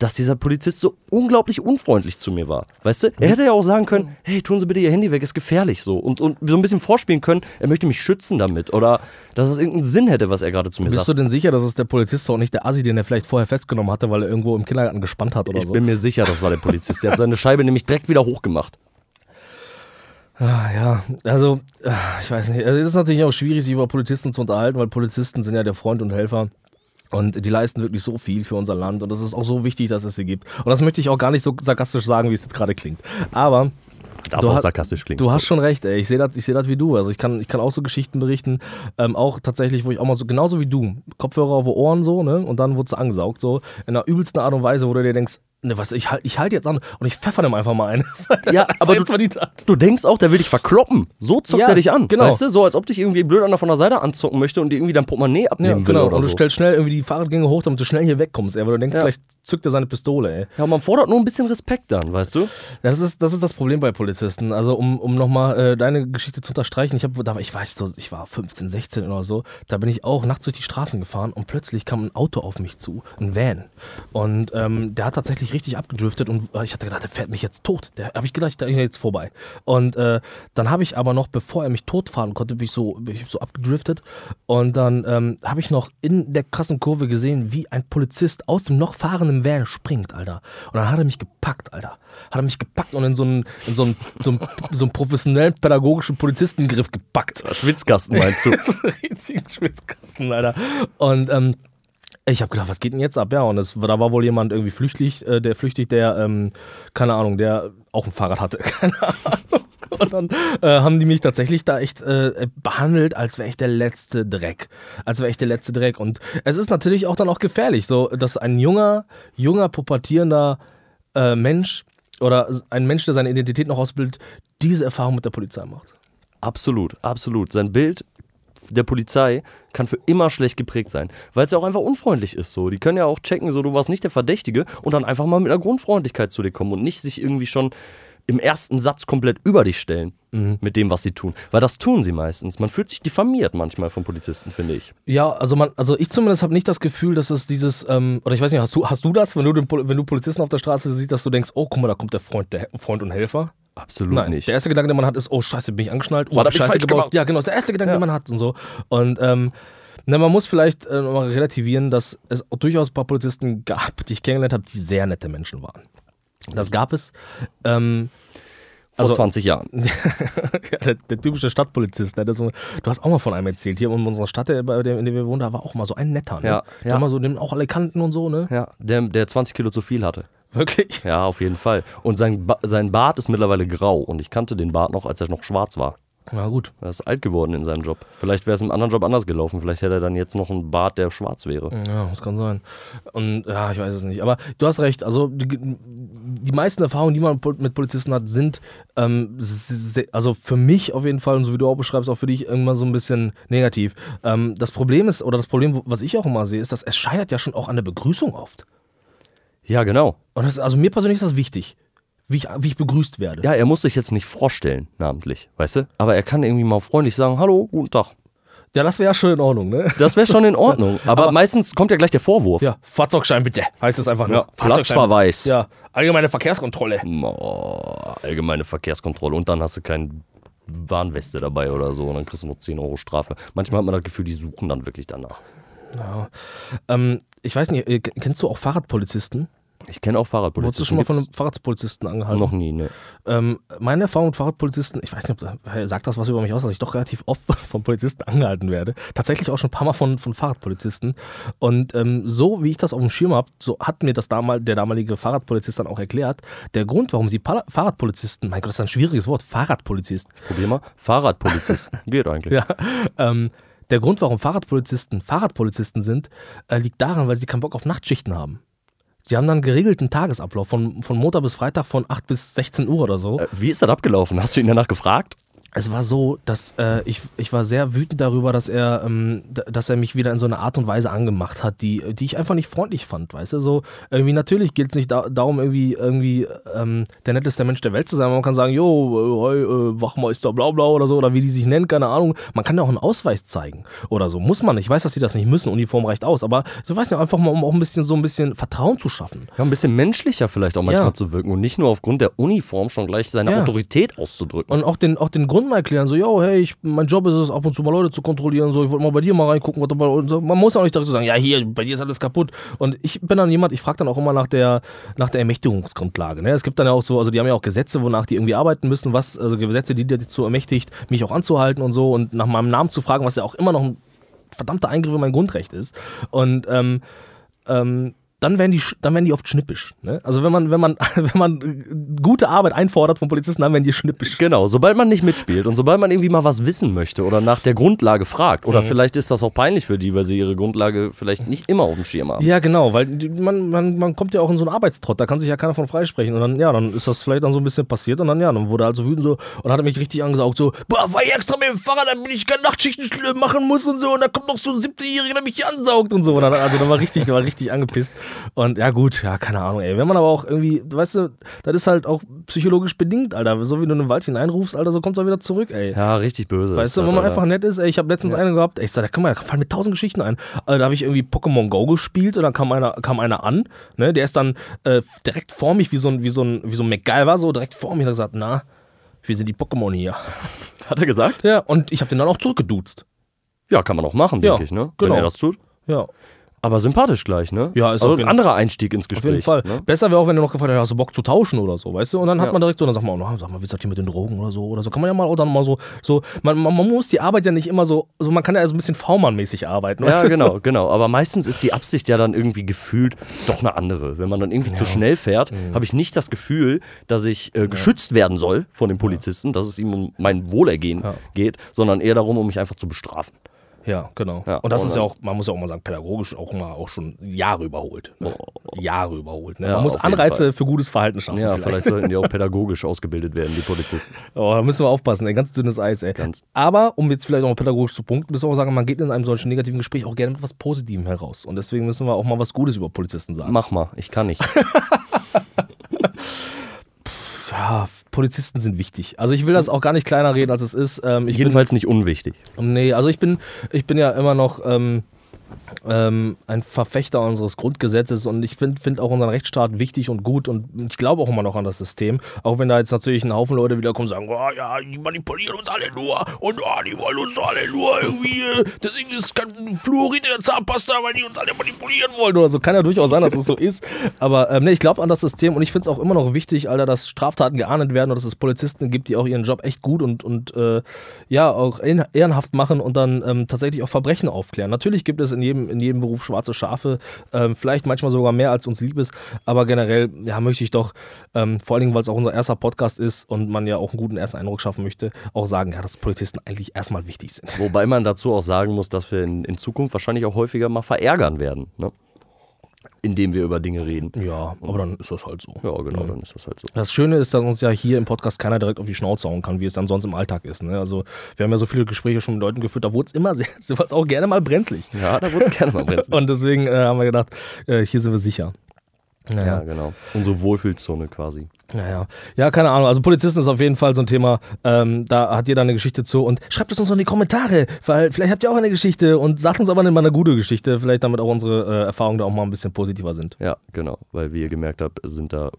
dass dieser Polizist so unglaublich unfreundlich zu mir war. Weißt du? Er hätte ja auch sagen können, hey, tun Sie bitte Ihr Handy weg, ist gefährlich so. Und, und so ein bisschen vorspielen können, er möchte mich schützen damit. Oder dass es irgendeinen Sinn hätte, was er gerade zu mir Bist sagt. du denn sicher, dass es der Polizist war und nicht der Asi, den er vielleicht vorher festgenommen hatte, weil er irgendwo im Kindergarten gespannt hat oder Ich so? bin mir sicher, das war der Polizist. Der hat seine Scheibe nämlich direkt wieder hochgemacht. Ah, ja, also, ah, ich weiß nicht. Also, das ist natürlich auch schwierig, sich über Polizisten zu unterhalten, weil Polizisten sind ja der Freund und Helfer. Und die leisten wirklich so viel für unser Land. Und es ist auch so wichtig, dass es sie gibt. Und das möchte ich auch gar nicht so sarkastisch sagen, wie es jetzt gerade klingt. Aber Darf Du auch hast- sarkastisch klingen. Du hast schon recht, ey. Ich sehe das seh das wie du. Also ich kann, ich kann auch so Geschichten berichten. Ähm, auch tatsächlich, wo ich auch mal so, genauso wie du, Kopfhörer auf Ohren so, ne? Und dann wurde sie angesaugt, so. In der übelsten Art und Weise, wo du dir denkst, ne, was, ich halte ich halt jetzt an und ich pfeffer dem einfach mal ein. Ja, aber du, du denkst auch, der will dich verkloppen. So zockt Ja, er dich an. genau. Weißt du, so als ob dich irgendwie blöd einer von der Seite anzocken möchte und dir irgendwie dein Portemonnaie Ja, abnehmen genau. will oder Und du so. stellst schnell irgendwie die Fahrradgänge hoch, damit du schnell hier wegkommst, ey. Weil du denkst, Ja. gleich zückt er seine Pistole, ey. Ja, man fordert nur ein bisschen Respekt dann, weißt du? Ja, das ist, das ist das Problem bei Polizisten. Also um, um nochmal äh, deine Geschichte zu unterstreichen, ich, hab, da war, ich, war so, ich war 15, 16 oder so, da bin ich auch nachts durch die Straßen gefahren und plötzlich kam ein Auto auf mich zu, ein Van. Und ähm, der hat tatsächlich richtig abgedriftet und äh, ich hatte gedacht, der fährt mich jetzt tot. Der habe ich gedacht, der ist jetzt vorbei. Und äh, dann habe ich aber noch, bevor er mich totfahren konnte, bin ich so, bin ich so abgedriftet. Und dann ähm, habe ich noch in der krassen Kurve gesehen, wie ein Polizist aus dem noch fahrenden Van springt, Alter. Und dann hat er mich gepackt, Alter. Hat er mich gepackt und in so einen, in so einen, so einen, so einen professionellen pädagogischen Polizistengriff gepackt. Schwitzkasten meinst du? Riesigen Schwitzkasten, Alter. Und ähm, ich habe gedacht, was geht denn jetzt ab? Ja, und es, da war wohl jemand irgendwie flüchtig, äh, der flüchtig, der, ähm, keine Ahnung, der auch ein Fahrrad hatte. Keine Ahnung. Und dann äh, haben die mich tatsächlich da echt äh, behandelt, als wäre ich der letzte Dreck. Als wäre ich der letzte Dreck. Und es ist natürlich auch dann auch gefährlich, so dass ein junger, junger, pubertierender äh, Mensch oder ein Mensch, der seine Identität noch ausbildet, diese Erfahrung mit der Polizei macht. Absolut, absolut. Sein Bild der Polizei kann für immer schlecht geprägt sein, weil es ja auch einfach unfreundlich ist. So, die können ja auch checken, so du warst nicht der Verdächtige und dann einfach mal mit einer Grundfreundlichkeit zu dir kommen und nicht sich irgendwie schon im ersten Satz komplett über dich stellen mit dem, was sie tun. Weil das tun sie meistens. Man fühlt sich diffamiert manchmal von Polizisten, finde ich. Ja, also man, also ich zumindest habe nicht das Gefühl, dass es dieses, ähm, oder ich weiß nicht, hast du, hast du das, wenn du den, wenn du Polizisten auf der Straße siehst, dass du denkst, oh, guck mal, da kommt der Freund, der Freund und Helfer? Absolut Nein, nicht. der erste Gedanke, den man hat, ist, oh Scheiße, bin ich angeschnallt, oh, Was hab ich Scheiße gebaut. gemacht? Ja, genau, das ist der erste Gedanke, Ja. den man hat und so. Und ähm, na, man muss vielleicht äh, mal relativieren, dass es durchaus ein paar Polizisten gab, die ich kennengelernt habe, die sehr nette Menschen waren. Das gab es. Ähm, Vor Also- 20 Jahren. ja, der, der typische Stadtpolizist. Ne? Das, du hast auch mal von einem erzählt. Hier in unserer Stadt, der, bei der, in der wir wohnen, da war auch mal so ein netter. Ne? Ja, Der ja. Immer so, dem auch alle kannten und so, ne? Ja, der, der 20 Kilo zu viel hatte. Wirklich? Ja, auf jeden Fall. Und sein, ba sein Bart ist mittlerweile grau und ich kannte den Bart noch, als er noch schwarz war. Na gut. Er ist alt geworden in seinem Job. Vielleicht wäre es im anderen Job anders gelaufen. Vielleicht hätte er dann jetzt noch einen Bart, der schwarz wäre. Ja, das kann sein. Und ja, ich weiß es nicht. Aber du hast recht. Also die, die meisten Erfahrungen, die man mit Polizisten hat, sind, ähm, also für mich auf jeden Fall, und so wie du auch beschreibst, auch für dich immer so ein bisschen negativ. Ähm, das Problem ist, oder das Problem, was ich auch immer sehe, ist, dass es scheitert ja schon auch an der Begrüßung oft. Ja, genau. Und das, also mir persönlich ist das wichtig, wie ich, wie ich begrüßt werde. Ja, er muss sich jetzt nicht vorstellen, namentlich, weißt du? Aber er kann irgendwie mal freundlich sagen, hallo, guten Tag. Ja, das wäre ja schon in Ordnung, ne? Das wäre schon in Ordnung. Aber, Aber- meistens kommt ja gleich der Vorwurf. Ja, Fahrzeugschein bitte, heißt es einfach nur. Ja, Platzverweis. Ja, allgemeine Verkehrskontrolle. Oh, allgemeine Verkehrskontrolle und dann hast du keine Warnweste dabei oder so und dann kriegst du noch 10 Euro Strafe. Manchmal hat man das Gefühl, die suchen dann wirklich danach. Ja. Ähm, ich weiß nicht, äh, kennst du auch Fahrradpolizisten? Ich kenne auch Wurdest du Fahrradpolizisten. schon mal von einem Fahrradpolizisten angehalten? noch nie, ne? Ähm, meine Erfahrung mit Fahrradpolizisten, ich weiß nicht, ob, sagt das was über mich aus, dass ich doch relativ oft von Polizisten angehalten werde. Tatsächlich auch schon ein paar Mal von, von Fahrradpolizisten. Und ähm, so wie ich das auf dem Schirm habe, so hat mir das damal, der damalige Fahrradpolizist dann auch erklärt. Der Grund, warum sie Pala Fahrradpolizisten, mein Gott, das ist ein schwieriges Wort, Fahrradpolizist, Probier mal. Fahrradpolizisten. Geht eigentlich. ja, ähm, der Grund, warum Fahrradpolizisten Fahrradpolizisten sind, äh, liegt daran, weil sie keinen Bock auf Nachtschichten haben. Die haben dann einen geregelten Tagesablauf von, von Montag bis Freitag von 8 bis 16 Uhr oder so. Äh, Wie ist das abgelaufen? Hast du ihn danach gefragt? Es war so, dass äh, ich, ich war sehr wütend darüber, dass er, ähm, dass er mich wieder in so eine Art und Weise angemacht hat, die, die ich einfach nicht freundlich fand, weißt du? So, irgendwie natürlich geht es nicht da, darum, irgendwie, irgendwie ähm, der netteste Mensch der Welt zu sein. Man kann sagen, jo, äh, hey, äh, Wachmeister, bla bla oder so, oder wie die sich nennen, keine Ahnung. Man kann ja auch einen Ausweis zeigen oder so. Muss man nicht. Ich weiß, dass sie das nicht müssen, Uniform reicht aus, aber ich weiß nicht, einfach mal, um auch ein bisschen so ein bisschen Vertrauen zu schaffen. Ja, ein bisschen menschlicher vielleicht auch manchmal Ja. zu wirken und nicht nur aufgrund der Uniform schon gleich seine Ja. Autorität auszudrücken. Und auch den, auch den Grund mal erklären, so, yo, hey, ich, mein Job ist es, ab und zu mal Leute zu kontrollieren, so, ich wollte mal bei dir mal reingucken, was dabei, und so. man muss ja auch nicht so sagen, ja, hier, bei dir ist alles kaputt. Und ich bin dann jemand, ich frage dann auch immer nach der, nach der Ermächtigungsgrundlage. Ne? Es gibt dann ja auch so, also die haben ja auch Gesetze, wonach die irgendwie arbeiten müssen, was, also Gesetze, die dir dazu ermächtigt, mich auch anzuhalten und so und nach meinem Namen zu fragen, was ja auch immer noch ein verdammter Eingriff in mein Grundrecht ist. Und ähm, ähm, dann werden die, dann werden die oft schnippisch. Ne? Also wenn man, wenn man, wenn man äh, gute Arbeit einfordert von Polizisten, dann werden die schnippisch. Genau, sobald man nicht mitspielt und sobald man irgendwie mal was wissen möchte oder nach der Grundlage fragt, Mhm. oder vielleicht ist das auch peinlich für die, weil sie ihre Grundlage vielleicht nicht immer auf dem Schirm haben. Ja, genau, weil man, man, man kommt ja auch in so einen Arbeitstrott, da kann sich ja keiner von freisprechen. Und dann, ja, dann ist das vielleicht dann so ein bisschen passiert und dann, ja, dann wurde er halt so wütend so und hat er mich richtig angesaugt, so, boah, war ich extra mit dem Fahrrad, damit ich keine Nachtschichten machen muss und so, und da kommt noch so ein 17-Jähriger, der mich hier ansaugt und so. Und dann, also dann war richtig, der war richtig angepisst. Und ja, gut, ja, keine Ahnung, ey. Wenn man aber auch irgendwie, weißt du, das ist halt auch psychologisch bedingt, Alter. So wie du in den Wald hineinrufst, Alter, so kommst du auch wieder zurück, ey. Ja, richtig böse. Weißt du, wenn man Alter. einfach nett ist, ey, ich habe letztens einen gehabt, ey, ich sag, da kann man, da fallen mir tausend Geschichten ein. Also, da habe ich irgendwie Pokémon Go gespielt und dann kam einer, kam einer an, ne, der ist dann äh, direkt vor mich, wie so ein, wie so ein, wie so ein MacGyver, so direkt vor mir, hat gesagt, na, wir sind die Pokémon hier. Hat er gesagt? Ja, und ich habe den dann auch zurückgeduzt. Ja, kann man auch machen, Ja, denke ich, ne? genau. Wenn er das tut. Ja, Aber sympathisch gleich, ne? Ja, ist also auf ein anderer Einstieg ins auf Gespräch. jeden Fall. Ne? Besser wäre auch, wenn du noch gefragt hättest, hast du Bock zu tauschen oder so, weißt du? Und dann hat Ja. man direkt so, dann sagt man, na, sag mal, wie ist das hier mit den Drogen oder so? Oder so kann man ja mal, oder mal so, so man, man, man muss die Arbeit ja nicht immer so, so man kann ja so ein bisschen V-Mann-mäßig arbeiten. Ja, genau, genau. Aber meistens ist die Absicht ja dann irgendwie gefühlt doch eine andere. Wenn man dann irgendwie zu schnell fährt, Mhm. habe ich nicht das Gefühl, dass ich äh, geschützt werden soll von den Polizisten, dass es ihm um mein Wohlergehen Ja. geht, sondern eher darum, um mich einfach zu bestrafen. Ja, genau. Ja, und das ist ja auch, man muss ja auch mal sagen, pädagogisch auch mal auch schon Jahre überholt. Ne? Jahre überholt. Ne? Ja, man muss Anreize für gutes Verhalten schaffen. Ja, vielleicht. vielleicht sollten die auch pädagogisch ausgebildet werden, die Polizisten. Oh, da müssen wir aufpassen, ey. ganz dünnes Eis, ey. Ganz. Aber, um jetzt vielleicht auch mal pädagogisch zu punkten, müssen wir auch sagen, man geht in einem solchen negativen Gespräch auch gerne mit was Positivem heraus. Und deswegen müssen wir auch mal was Gutes über Polizisten sagen. Mach mal, ich kann nicht. Ja, Polizisten sind wichtig. Also ich will das auch gar nicht kleiner reden, als es ist. Ähm, ich Jedenfalls nicht unwichtig. Bin, nee, also ich bin, ich bin ja immer noch, ähm, ähm, ein Verfechter unseres Grundgesetzes und ich finde find auch unseren Rechtsstaat wichtig und gut und ich glaube auch immer noch an das System. Auch wenn da jetzt natürlich ein Haufen Leute wiederkommen und sagen, oh, ja, die manipulieren uns alle nur und oh, die wollen uns alle nur irgendwie, deswegen ist kein Fluorid in der Zahnpasta, weil die uns alle manipulieren wollen oder so. Kann ja durchaus sein, dass es so ist. Aber ähm, nee, ich glaube an das System und ich finde es auch immer noch wichtig, Alter, dass Straftaten geahndet werden und dass es Polizisten gibt, die auch ihren Job echt gut und, und äh, ja, auch ehrenhaft machen und dann ähm, tatsächlich auch Verbrechen aufklären. Natürlich gibt es in jedem in jedem Beruf schwarze Schafe, ähm, vielleicht manchmal sogar mehr als uns lieb ist, aber generell ja, möchte ich doch, ähm, vor allen Dingen, weil es auch unser erster Podcast ist und man ja auch einen guten ersten Eindruck schaffen möchte, auch sagen, ja, dass Polizisten eigentlich erstmal wichtig sind. Wobei man dazu auch sagen muss, dass wir in, in Zukunft wahrscheinlich auch häufiger mal verärgern werden. Ne? Indem wir über Dinge reden. Ja, aber dann ist das halt so. Ja, genau, dann ist das halt so. Das Schöne ist, dass uns ja hier im Podcast keiner direkt auf die Schnauze hauen kann, wie es dann sonst im Alltag ist. Ne? Also wir haben ja so viele Gespräche schon mit Leuten geführt, da wurde es immer sehr, auch gerne mal brenzlig. Ja, da wurde es gerne mal brenzlig. Und deswegen äh, haben wir gedacht, äh, hier sind wir sicher. Naja. Ja, genau. Unsere Wohlfühlzone quasi. Naja. Ja, keine Ahnung. Also Polizisten ist auf jeden Fall so ein Thema. Ähm, da hat jeder eine Geschichte zu. Und schreibt es uns noch in die Kommentare, weil vielleicht habt ihr auch eine Geschichte und sagt uns aber nicht mal eine gute Geschichte. Vielleicht damit auch unsere äh, Erfahrungen da auch mal ein bisschen positiver sind. Ja, genau. Weil wie ihr gemerkt habt, sind da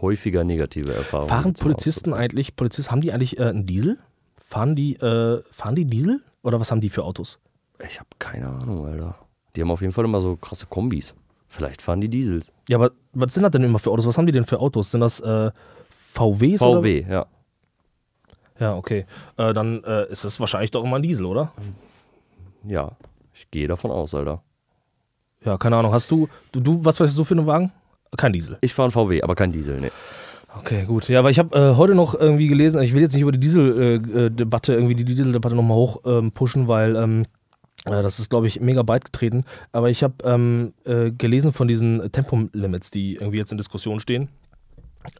häufiger negative Erfahrungen. Fahren Polizisten eigentlich, Polizisten, haben die eigentlich äh, einen Diesel? Fahren die, äh, fahren die Diesel? Oder was haben die für Autos? Ich habe keine Ahnung, Alter. Die haben auf jeden Fall immer so krasse Kombis. Vielleicht fahren die Diesels. Ja, aber was sind das denn immer für Autos? Was haben die denn für Autos? Sind das äh, VWs? VW, oder? ja. Ja, okay. Äh, dann äh, ist das wahrscheinlich doch immer ein Diesel, oder? Ja, ich gehe davon aus, Alter. Ja, keine Ahnung. Hast du, du, du was weißt du für einen Wagen? Kein Diesel. Ich fahre einen VW, aber kein Diesel, nee. Okay, gut. Ja, aber ich habe äh, heute noch irgendwie gelesen, ich will jetzt nicht über die Diesel-Debatte, äh, irgendwie die Diesel-Debatte nochmal hoch ähm, pushen, weil ähm, äh, das ist, glaube ich, mega beigetreten. Aber ich habe ähm, äh, gelesen von diesen Tempolimits, die irgendwie jetzt in Diskussion stehen,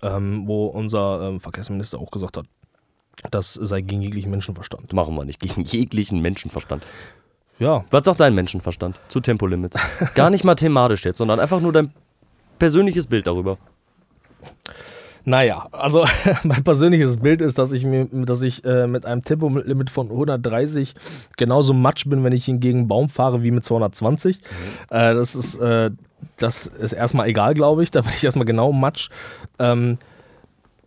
ähm, wo unser ähm, Verkehrsminister auch gesagt hat, das sei gegen jeglichen Menschenverstand. Machen wir nicht, gegen jeglichen Menschenverstand. Ja. Was sagt dein Menschenverstand zu Tempolimits? Gar nicht mathematisch jetzt, sondern einfach nur dein persönliches Bild darüber. Naja, also mein persönliches Bild ist, dass ich, mir, dass ich äh, mit einem Tempolimit von 130 genauso matsch bin, wenn ich ihn gegen einen Baum fahre, wie mit 220. Mhm. Äh, das, ist, äh, das ist erstmal egal, glaube ich. Da bin ich erstmal genau matsch. Ähm,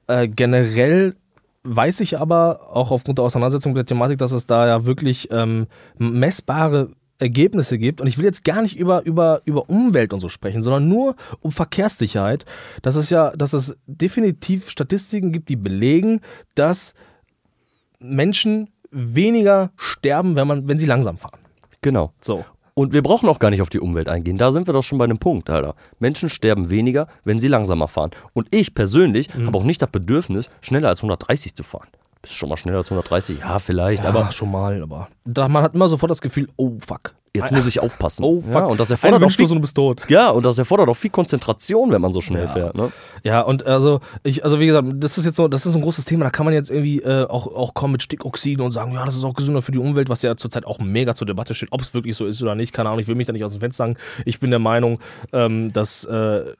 äh, generell weiß ich aber auch aufgrund der Auseinandersetzung mit der Thematik, dass es da ja wirklich ähm, messbare Ergebnisse gibt, und ich will jetzt gar nicht über, über, über Umwelt und so sprechen, sondern nur um Verkehrssicherheit, dass es ja, dass es definitiv Statistiken gibt, die belegen, dass Menschen weniger sterben, wenn, man, wenn sie langsam fahren. Genau. So. Und wir brauchen auch gar nicht auf die Umwelt eingehen. Da sind wir doch schon bei einem Punkt, Alter. Menschen sterben weniger, wenn sie langsamer fahren. Und ich persönlich mhm. habe auch nicht das Bedürfnis, schneller als 130 zu fahren. Bist schon mal schneller als 130? Ja, vielleicht, ja, aber. schon mal, aber. Da, man hat immer sofort das Gefühl, oh fuck. Jetzt muss ich aufpassen. Oh fuck. Ja, und das erfordert auch viel, und du bist tot. Ja, und das erfordert auch viel Konzentration, wenn man so schnell ja. fährt. Ne? Ja, und also, ich, also wie gesagt, das ist jetzt so, das ist ein großes Thema. Da kann man jetzt irgendwie äh, auch, auch kommen mit Stickoxiden und sagen, ja, das ist auch gesünder für die Umwelt, was ja zurzeit auch mega zur Debatte steht, ob es wirklich so ist oder nicht. Keine Ahnung, ich will mich da nicht aus dem Fenster sagen. Ich bin der Meinung, ähm, dass. Äh,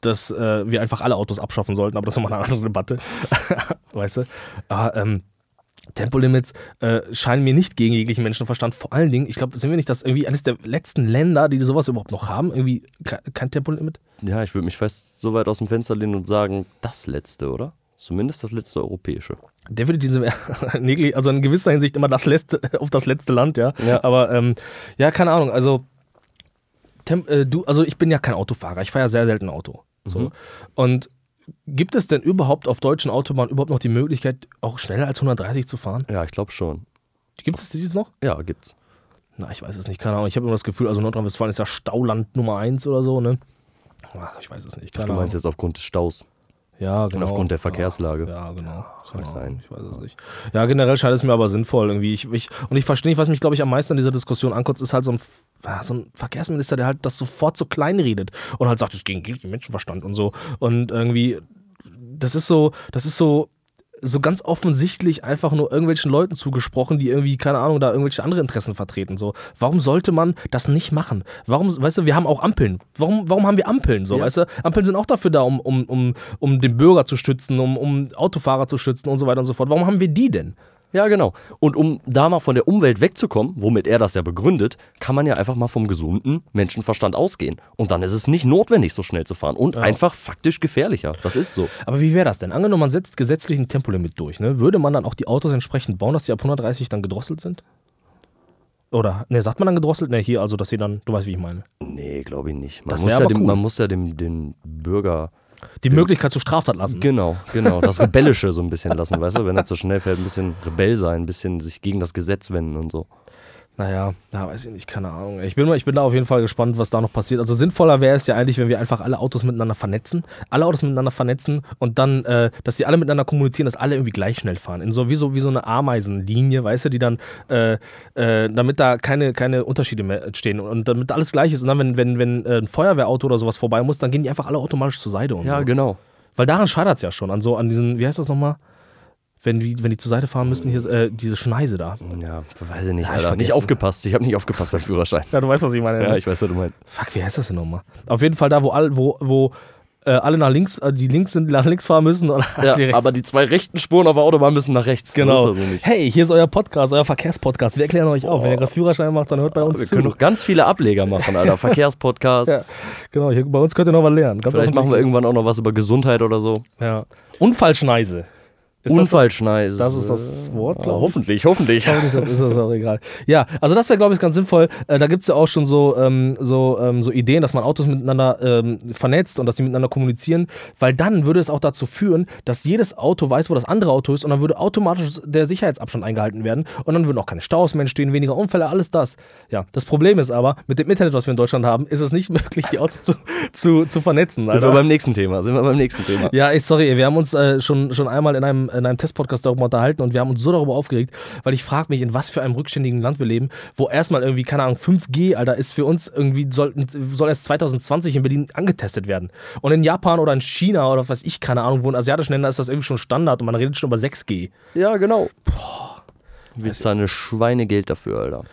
dass äh, wir einfach alle Autos abschaffen sollten, aber das ist nochmal eine andere Debatte. weißt du? Aber, ähm, Tempolimits äh, scheinen mir nicht gegen jeglichen Menschenverstand. Vor allen Dingen, ich glaube, sind wir nicht das irgendwie eines der letzten Länder, die sowas überhaupt noch haben? Irgendwie kein Tempolimit? Ja, ich würde mich fast so weit aus dem Fenster lehnen und sagen, das letzte, oder? Zumindest das letzte europäische. Definitiv sind wir, also in gewisser Hinsicht immer das letzte, auf das letzte Land, ja. ja. Aber ähm, ja, keine Ahnung, also Tem äh, du, also ich bin ja kein Autofahrer, ich fahre ja sehr selten Auto. So. Mhm. Und Gibt es denn überhaupt auf deutschen Autobahnen überhaupt noch die Möglichkeit, auch schneller als 130 zu fahren? Ja, ich glaube schon. Gibt es dieses noch? Ja, gibt's. Na, ich weiß es nicht, keine Ahnung. Ich habe immer das Gefühl, also Nordrhein-Westfalen ist ja Stauland Nummer 1 oder so, ne? Ach, ich weiß es nicht. Keine Ach, du meinst Ahnung. jetzt aufgrund des Staus? Ja, genau. Und aufgrund der Verkehrslage. Ja, genau. Kann sein. Ich weiß es nicht. Ja, generell scheint es mir aber sinnvoll irgendwie. Ich, ich, und ich verstehe nicht, was mich, glaube ich, am meisten an dieser Diskussion ankotzt, ist halt so ein, so ein Verkehrsminister, der halt das sofort so klein redet und halt sagt, es ging gegen den Menschenverstand und so. Und irgendwie, das ist so, das ist so, so ganz offensichtlich einfach nur irgendwelchen Leuten zugesprochen, die irgendwie, keine Ahnung, da irgendwelche andere Interessen vertreten. So, warum sollte man das nicht machen? Warum, weißt du, wir haben auch Ampeln. Warum, warum haben wir Ampeln? So, ja. weißt du, Ampeln sind auch dafür da, um, um, um, um den Bürger zu stützen, um, um Autofahrer zu schützen und so weiter und so fort. Warum haben wir die denn? Ja, genau. Und um da mal von der Umwelt wegzukommen, womit er das ja begründet, kann man ja einfach mal vom gesunden Menschenverstand ausgehen. Und dann ist es nicht notwendig, so schnell zu fahren und einfach faktisch gefährlicher. Das ist so. Aber wie wäre das denn? Angenommen, man setzt gesetzlich ein Tempolimit durch, ne? Würde man dann auch die Autos entsprechend bauen, dass die ab 130 dann gedrosselt sind? Oder, ne, sagt man dann gedrosselt? Ne, hier, also, dass sie dann, du weißt, wie ich meine. Nee, glaube ich nicht. Man Das muss, ja dem, cool. man muss ja dem, dem Bürger Die Möglichkeit zur Straftat lassen. Genau, genau. Das Rebellische so ein bisschen lassen, weißt du? Wenn er zu schnell fährt, ein bisschen Rebell sein, ein bisschen sich gegen das Gesetz wenden und so. Naja, da weiß ich nicht, keine Ahnung. Ich bin, mal- ich bin da auf jeden Fall gespannt, was da noch passiert. Also sinnvoller wäre es ja eigentlich, wenn wir einfach alle Autos miteinander vernetzen, alle Autos miteinander vernetzen und dann, äh, dass sie alle miteinander kommunizieren, dass alle irgendwie gleich schnell fahren. In so wie so, wie so eine Ameisenlinie, weißt du, die dann, äh, äh, damit da keine, keine Unterschiede mehr entstehen und damit alles gleich ist. Und dann, wenn, wenn, wenn äh, ein Feuerwehrauto oder sowas vorbei muss, dann gehen die einfach alle automatisch zur Seite und Ja, so. genau. Weil daran scheitert es ja schon, an so, an diesen, wie heißt das nochmal? Wenn die, wenn die zur Seite fahren müssen, hier, äh, diese Schneise da. Ja, weiß ich nicht, Ja, ich Alter. vergessen. Nicht aufgepasst. Ich habe nicht aufgepasst beim Führerschein. Ja, du weißt, was ich meine. Ja, ich weiß, was du meinst. Fuck, wie heißt das denn nochmal? Auf jeden Fall da, wo, all, wo, wo äh, alle nach links, äh, die links sind, nach links fahren müssen oder Ja, die aber die zwei rechten Spuren auf der Autobahn müssen nach rechts. genau. Also. Hey, hier ist euer Podcast, euer Verkehrspodcast. Wir erklären euch auch. Wenn ihr gerade Führerschein macht, dann hört bei uns Wir zu. können noch ganz viele Ableger machen, Alter. Verkehrspodcast. ja, genau, hier, bei uns könnt ihr noch was lernen. Ganz Vielleicht machen wir irgendwann auch noch was über Gesundheit oder so. Ja. Unfallschneise. Ist das- Unfallschneise. das ist das Wort, Ja, glaub ich. hoffentlich, hoffentlich. Hoffentlich, das ist das auch egal. Ja, also das wäre, glaube ich, ganz sinnvoll. Äh, da gibt es ja auch schon so, ähm, so, ähm, so Ideen, dass man Autos miteinander ähm, vernetzt und dass sie miteinander kommunizieren, weil dann würde es auch dazu führen, dass jedes Auto weiß, wo das andere Auto ist und dann würde automatisch der Sicherheitsabstand eingehalten werden und dann würden auch keine Staus mehr entstehen, weniger Unfälle, alles das. Ja, das Problem ist aber, mit dem Internet, was wir in Deutschland haben, ist es nicht möglich, die Autos zu, zu, zu vernetzen. Sind wir Alter. beim nächsten Thema. Sind wir beim nächsten Thema. Ja, ich sorry, wir haben uns äh, schon, schon einmal in einem, in einem Testpodcast darüber unterhalten und wir haben uns so darüber aufgeregt, weil ich frage mich, in was für einem rückständigen Land wir leben, wo erstmal irgendwie, keine Ahnung, 5G, Alter, ist für uns irgendwie, soll, soll erst 2020 in Berlin angetestet werden. Und in Japan oder in China oder was weiß ich, keine Ahnung, wo in asiatischen Ländern ist das irgendwie schon Standard und man redet schon über 6G. Ja, genau. Boah. Du eine Schweinegeld dafür, Alter.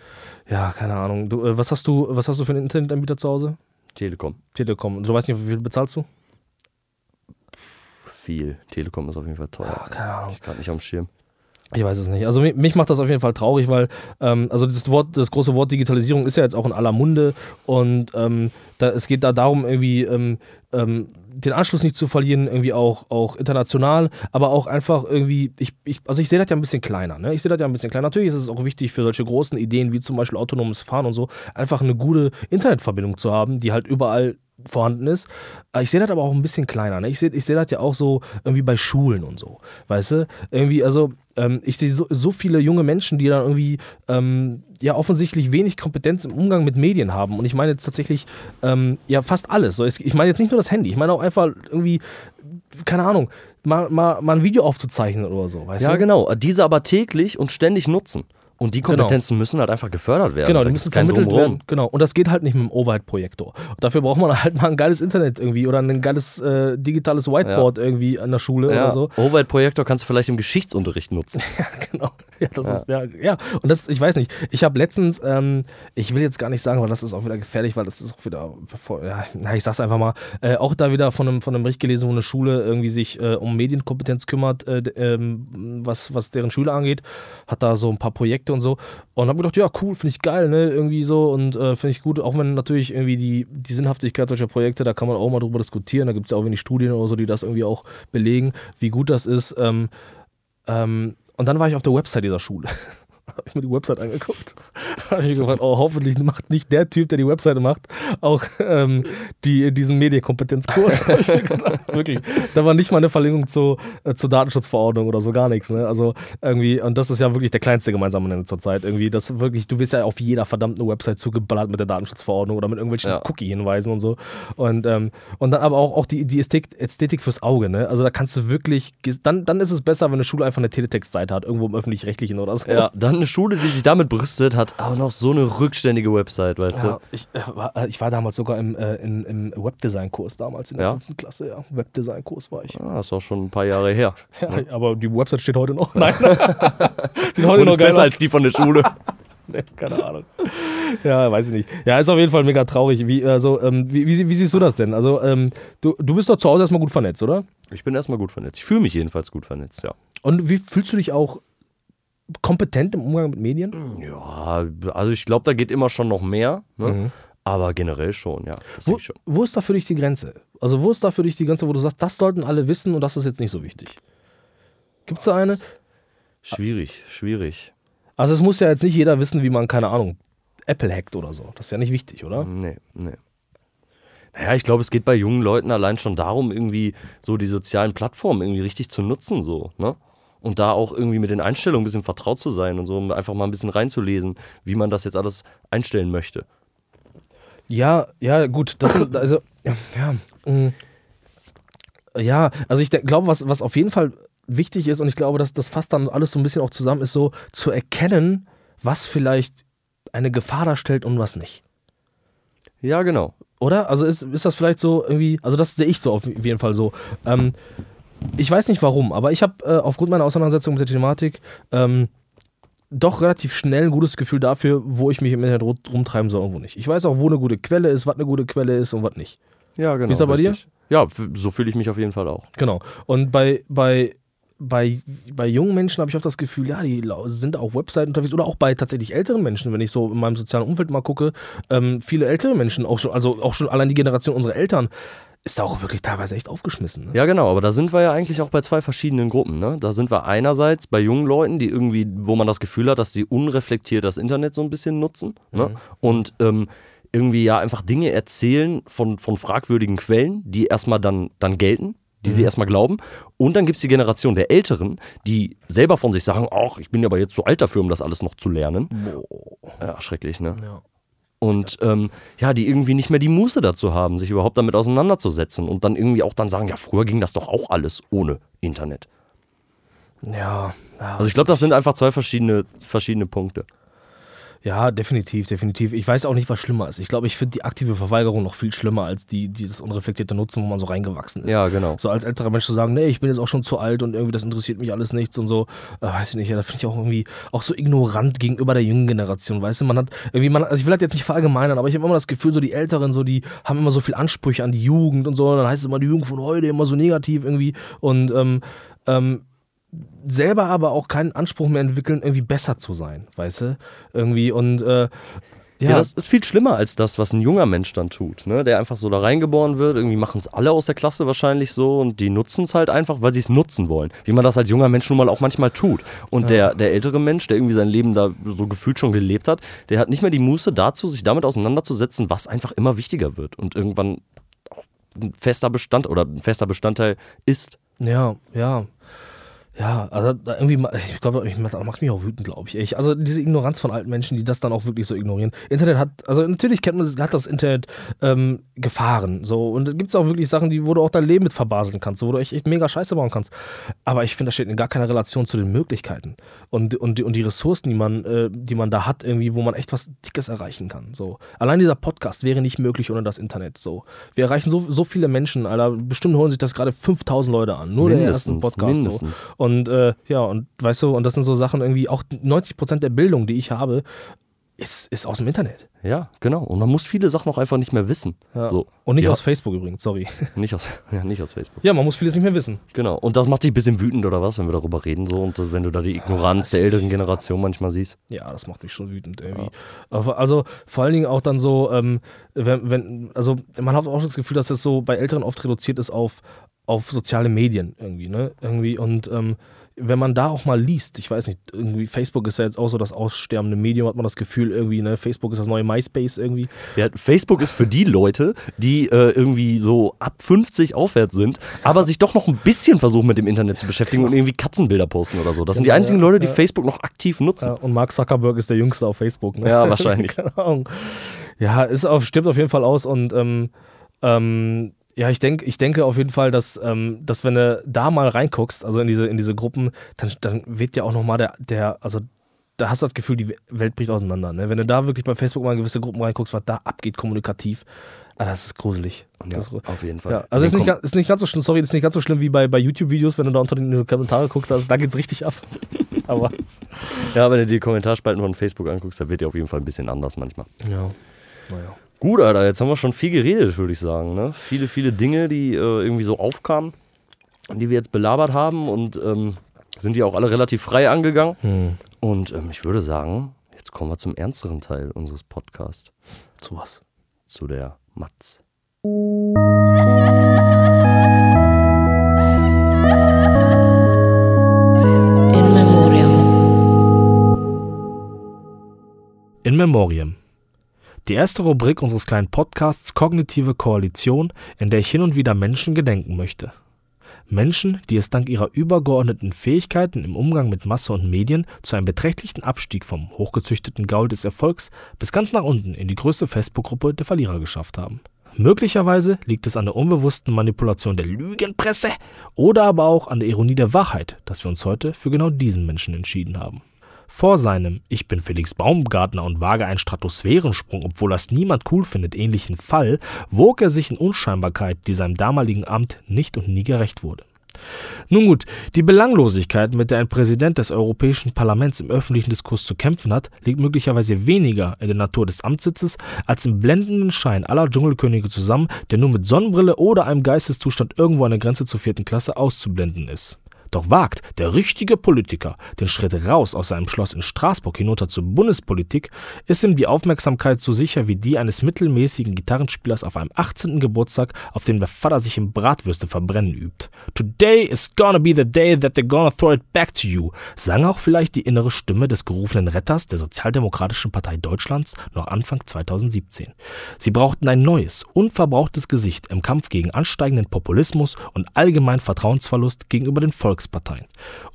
Ja, keine Ahnung. Du, äh, was, hast du, was hast du für einen Internetanbieter zu Hause? Telekom. Telekom. Du weißt nicht, wie viel bezahlst du? Viel. Telekom ist auf jeden Fall teuer. Ja, keine Ahnung. Ich gerade nicht am Schirm. Ich weiß es nicht. Also mi- mich macht das auf jeden Fall traurig, weil ähm, also das Wort, das große Wort Digitalisierung ist ja jetzt auch in aller Munde und ähm, da, es geht da darum, irgendwie ähm, ähm, den Anschluss nicht zu verlieren, irgendwie auch, auch international, aber auch einfach irgendwie, ich, ich, also ich sehe das ja ein bisschen kleiner, ne? Ich sehe das ja ein bisschen kleiner. Natürlich ist es auch wichtig für solche großen Ideen wie zum Beispiel autonomes Fahren und so, einfach eine gute Internetverbindung zu haben, die halt überall vorhanden ist. Äh, Ich sehe das aber auch ein bisschen kleiner. Ne? Ich sehe ich seh das ja auch so irgendwie bei Schulen und so. Weißt du? Irgendwie, also ähm, ich sehe so, so viele junge Menschen, die dann irgendwie ähm, ja offensichtlich wenig Kompetenz im Umgang mit Medien haben. Und ich meine jetzt tatsächlich ähm, ja fast alles. So, ich meine jetzt nicht nur das Handy, ich meine auch einfach irgendwie, keine Ahnung, mal, mal, mal ein Video aufzuzeichnen oder so. Weißt Ja, du? genau. Diese aber täglich und ständig nutzen. Und die Kompetenzen müssen halt einfach gefördert werden. Genau, Da die müssen kein vermittelt Drumherum. werden. Genau. Und das geht halt nicht mit dem Overhead-Projektor. Dafür braucht man halt mal ein geiles Internet irgendwie oder ein geiles äh, digitales Whiteboard irgendwie an der Schule Ja, oder so. Overhead-Projektor kannst du vielleicht im Geschichtsunterricht nutzen. Ja, genau. Ja, das ist, ja, ja. Und das, ich weiß nicht, ich habe letztens, ähm, ich will jetzt gar nicht sagen, weil das ist auch wieder gefährlich, weil das ist auch wieder, bevor, ja, na, ich sag's einfach mal, äh, auch da wieder von einem, von einem Bericht gelesen, wo eine Schule irgendwie sich äh, um Medienkompetenz kümmert, äh, ähm, was, was deren Schüler angeht, hat da so ein paar Projekte und so und habe gedacht, ja, cool, finde ich geil, ne, irgendwie so und äh, finde ich gut, auch wenn natürlich irgendwie die, die Sinnhaftigkeit solcher Projekte, da kann man auch mal drüber diskutieren, da gibt es ja auch wenig Studien oder so, die das irgendwie auch belegen, wie gut das ist, ähm, ähm, und dann war ich auf der Website dieser Schule. habe ich mir die Website angeguckt. Habe ich gefragt, oh, hoffentlich macht nicht der Typ, der die Webseite macht, auch ähm, die, diesen Medienkompetenzkurs. Wirklich. Da war nicht mal eine Verlinkung zu, äh, zur Datenschutzverordnung oder so, gar nichts. Ne? Also irgendwie, und das ist ja wirklich der kleinste gemeinsame Nenner zurzeit. Irgendwie, das wirklich, du wirst ja auf jeder verdammten Website zugeballert mit der Datenschutzverordnung oder mit irgendwelchen Ja. Cookie-Hinweisen und so. Und, ähm, und dann aber auch, auch die, die Ästhetik, Ästhetik fürs Auge, ne? Also da kannst du wirklich, dann, dann ist es besser, wenn eine Schule einfach eine Teletext-Seite hat, irgendwo im Öffentlich-Rechtlichen oder so. Ja, dann eine Schule, die sich damit brüstet, hat auch noch so eine rückständige Website, weißt Ja, ich, äh, war, äh, ich war damals sogar im, äh, in, im Webdesign-Kurs damals in der Ja? fünften Klasse, ja. Webdesign-Kurs war ich. du? Ah, das ist auch schon ein paar Jahre her. Ja, aber die Website steht heute noch. Nein. Sieht heute Und noch ist besser aus. als die von der Schule. Nee, keine Ahnung. Ja, weiß ich nicht. Ja, ist auf jeden Fall mega traurig. Wie, also, ähm, wie, wie, wie siehst du das denn? Also, ähm, du, du bist doch zu Hause erstmal gut vernetzt, oder? Ich bin erstmal gut vernetzt. Ich fühle mich jedenfalls gut vernetzt, ja. Und wie fühlst du dich auch kompetent im Umgang mit Medien? Ja, also ich glaube, da geht immer schon noch mehr. Ne? Mhm. Aber generell schon, ja. Wo, schon. wo ist da für dich die Grenze? Also wo ist da für dich die Grenze, wo du sagst, das sollten alle wissen und das ist jetzt nicht so wichtig? Gibt es da eine? Schwierig, schwierig. Also es muss ja jetzt nicht jeder wissen, wie man, keine Ahnung, Apple hackt oder so. Das ist ja nicht wichtig, oder? Nee, nee. Naja, ich glaube, es geht bei jungen Leuten allein schon darum, irgendwie so die sozialen Plattformen irgendwie richtig zu nutzen, so, ne? Und da auch irgendwie mit den Einstellungen ein bisschen vertraut zu sein und so, um einfach mal ein bisschen reinzulesen, wie man das jetzt alles einstellen möchte. Ja, ja, gut. Das, sind- also, ja, ja, mm. ja, also ich glaube, was, was auf jeden Fall wichtig ist, und ich glaube, dass das fasst dann alles so ein bisschen auch zusammen, ist so zu erkennen, was vielleicht eine Gefahr darstellt und was nicht. Ja, genau. Oder? Also ist, ist das vielleicht so irgendwie, also das sehe ich so auf jeden Fall so. Ähm, ich weiß nicht warum, aber ich habe äh, aufgrund meiner Auseinandersetzung mit der Thematik ähm, doch relativ schnell ein gutes Gefühl dafür, wo ich mich im Internet ru- rumtreiben soll und wo nicht. Ich weiß auch, wo eine gute Quelle ist, was eine gute Quelle ist und was nicht. Ja, genau. Wie ist das bei dir? Ja, so fühle ich mich auf jeden Fall auch. Genau. Und bei, bei, bei, bei jungen Menschen habe ich oft das Gefühl, ja, die sind auf Webseiten unterwegs oder auch bei tatsächlich älteren Menschen, wenn ich so in meinem sozialen Umfeld mal gucke, ähm, viele ältere Menschen, auch schon, also auch schon allein die Generation unserer Eltern, ist da auch wirklich teilweise echt aufgeschmissen. Ne? Ja, genau, aber da sind wir ja eigentlich auch bei zwei verschiedenen Gruppen. Ne? Da sind wir einerseits bei jungen Leuten, die irgendwie, wo man das Gefühl hat, dass sie unreflektiert das Internet so ein bisschen nutzen ne? und ähm, irgendwie ja einfach Dinge erzählen von, von fragwürdigen Quellen, die erstmal dann, dann gelten, die sie erstmal glauben. Und dann gibt es die Generation der Älteren, die selber von sich sagen, ach, ich bin aber jetzt zu alt dafür, um das alles noch zu lernen. Ja, schrecklich, ne? Ja. Und ähm, ja, die irgendwie nicht mehr die Muße dazu haben, sich überhaupt damit auseinanderzusetzen und dann irgendwie auch dann sagen, ja, früher ging das doch auch alles ohne Internet. Ja, ja, Also ich glaube, das sind einfach zwei verschiedene, verschiedene Punkte. Ja, definitiv, definitiv. Ich weiß auch nicht, was schlimmer ist. Ich glaube, ich finde die aktive Verweigerung noch viel schlimmer als die, dieses unreflektierte Nutzen, wo man so reingewachsen ist. Ja, genau. So als älterer Mensch zu sagen, nee, ich bin jetzt auch schon zu alt und irgendwie das interessiert mich alles nichts und so, äh, weiß ich nicht, ja, da finde ich auch irgendwie auch so ignorant gegenüber der jungen Generation, weißt du, man hat irgendwie, man, also ich will das jetzt nicht verallgemeinern, aber ich habe immer das Gefühl, so die Älteren, so die haben immer so viel Ansprüche an die Jugend und so, und dann heißt es immer, die Jugend von heute immer so negativ irgendwie und ähm, ähm, selber aber auch keinen Anspruch mehr entwickeln, irgendwie besser zu sein, weißt du, irgendwie und äh, Ja. ja, das ist viel schlimmer als das, was ein junger Mensch dann tut, ne? der einfach so da reingeboren wird. Irgendwie machen es alle aus der Klasse wahrscheinlich so und die nutzen es halt einfach, weil sie es nutzen wollen. Wie man das als junger Mensch nun mal auch manchmal tut. Und der, der ältere Mensch, der irgendwie sein Leben da so gefühlt schon gelebt hat, der hat nicht mehr die Muße dazu, sich damit auseinanderzusetzen, was einfach immer wichtiger wird und irgendwann auch ein fester Bestand oder ein fester Bestandteil ist. Ja, ja. Ja, also irgendwie, ich glaube, das macht mich auch wütend, glaube ich. ich. Also diese Ignoranz von alten Menschen, die das dann auch wirklich so ignorieren. Internet hat, also natürlich kennt man, hat das Internet ähm, Gefahren. So, und es gibt auch wirklich Sachen, die, wo du auch dein Leben mit verbaseln kannst, wo du echt, echt mega Scheiße bauen kannst. Aber ich finde, das steht in gar keiner Relation zu den Möglichkeiten und, und, die- und die Ressourcen, die man, äh, die man da hat, irgendwie, wo man echt was Dickes erreichen kann. So. Allein dieser Podcast wäre nicht möglich ohne das Internet. So. Wir erreichen so, so viele Menschen, Alter. Bestimmt holen sich das gerade 5000 Leute an. Nur der erste Mindestens, Podcast. mindestens. So. Und äh, ja, und weißt du, und das sind so Sachen irgendwie, auch 90% der Bildung, die ich habe, ist, ist aus dem Internet. Ja, genau. Und man muss viele Sachen auch einfach nicht mehr wissen. Ja. So. Und nicht Ja. aus Facebook übrigens, sorry. Nicht aus, ja, nicht aus Facebook. Ja, man muss vieles nicht mehr wissen. Genau. Und das macht dich ein bisschen wütend oder was, wenn wir darüber reden so und äh, wenn du da die Ignoranz der älteren Generation manchmal siehst. Ja, das macht mich schon wütend irgendwie. Aber Also vor allen Dingen auch dann so, ähm, wenn, wenn, also man hat auch das Gefühl, dass das so bei Älteren oft reduziert ist auf, auf soziale Medien irgendwie, ne? Irgendwie und ähm, wenn man da auch mal liest, ich weiß nicht, irgendwie Facebook ist ja jetzt auch so das aussterbende Medium, hat man das Gefühl irgendwie, ne? Facebook ist das neue MySpace irgendwie. Ja, Facebook ist für die Leute, die äh, irgendwie so ab 50 aufwärts sind, aber sich doch noch ein bisschen versuchen mit dem Internet zu beschäftigen und irgendwie Katzenbilder posten oder so. Das sind die Genau, einzigen ja, Leute, die ja. Facebook noch aktiv nutzen. Ja, und Mark Zuckerberg ist der Jüngste auf Facebook, ne? Ja, wahrscheinlich. Keine Ahnung. Ja, ist auf, stirbt auf jeden Fall aus und ähm, ähm, ja, ich, denk, ich denke auf jeden Fall, dass, ähm, dass wenn du da mal reinguckst, also in diese, in diese Gruppen, dann, dann wird ja auch nochmal der, der, also da hast du das Gefühl, die Welt bricht auseinander. Ne? Wenn du da wirklich bei Facebook mal in gewisse Gruppen reinguckst, was da abgeht kommunikativ, ah, das ist gruselig. Ja, Das ist auf jeden Fall. ja, also ist nicht, ist nicht ganz so schlimm, sorry, ist nicht ganz so schlimm wie bei, bei YouTube-Videos, wenn du da unter den Kommentare guckst, also da geht's richtig ab. Aber Ja, wenn du die Kommentarspalten von Facebook anguckst, da wird ja auf jeden Fall ein bisschen anders manchmal. ja, naja. Gut, Alter, jetzt haben wir schon viel geredet, würde ich sagen. Ne? Viele, viele Dinge, die äh, irgendwie so aufkamen, die wir jetzt belabert haben und ähm, sind die auch alle relativ frei angegangen. Hm. Und ähm, ich würde sagen, jetzt kommen wir zum ernsteren Teil unseres Podcasts. Zu was? Zu der Matz. In Memoriam. In Memoriam. Die erste Rubrik unseres kleinen Podcasts Kognitive Koalition, in der ich hin und wieder Menschen gedenken möchte. Menschen, die es dank ihrer übergeordneten Fähigkeiten im Umgang mit Masse und Medien zu einem beträchtlichen Abstieg vom hochgezüchteten Gaul des Erfolgs bis ganz nach unten in die größte Facebook-Gruppe der Verlierer geschafft haben. Möglicherweise liegt es an der unbewussten Manipulation der Lügenpresse oder aber auch an der Ironie der Wahrheit, dass wir uns heute für genau diesen Menschen entschieden haben. Vor seinem Ich bin Felix Baumgartner und wage einen Stratosphärensprung, obwohl das niemand cool findet, ähnlichen Fall, wog er sich in Unscheinbarkeit, die seinem damaligen Amt nicht und nie gerecht wurde. Nun gut, die Belanglosigkeit, mit der ein Präsident des Europäischen Parlaments im öffentlichen Diskurs zu kämpfen hat, liegt möglicherweise weniger in der Natur des Amtssitzes als im blendenden Schein aller Dschungelkönige zusammen, der nur mit Sonnenbrille oder einem Geisteszustand irgendwo an der Grenze zur vierten Klasse auszublenden ist. Doch wagt der richtige Politiker den Schritt raus aus seinem Schloss in Straßburg hinunter zur Bundespolitik, ist ihm die Aufmerksamkeit so sicher wie die eines mittelmäßigen Gitarrenspielers auf einem 18. Geburtstag, auf dem der Vater sich im Bratwürste verbrennen übt. Today is gonna be the day that they're gonna throw it back to you, sang auch vielleicht die innere Stimme des gerufenen Retters der Sozialdemokratischen Partei Deutschlands noch Anfang 2017. Sie brauchten ein neues, unverbrauchtes Gesicht im Kampf gegen ansteigenden Populismus und allgemeinen Vertrauensverlust gegenüber den Volksparteien.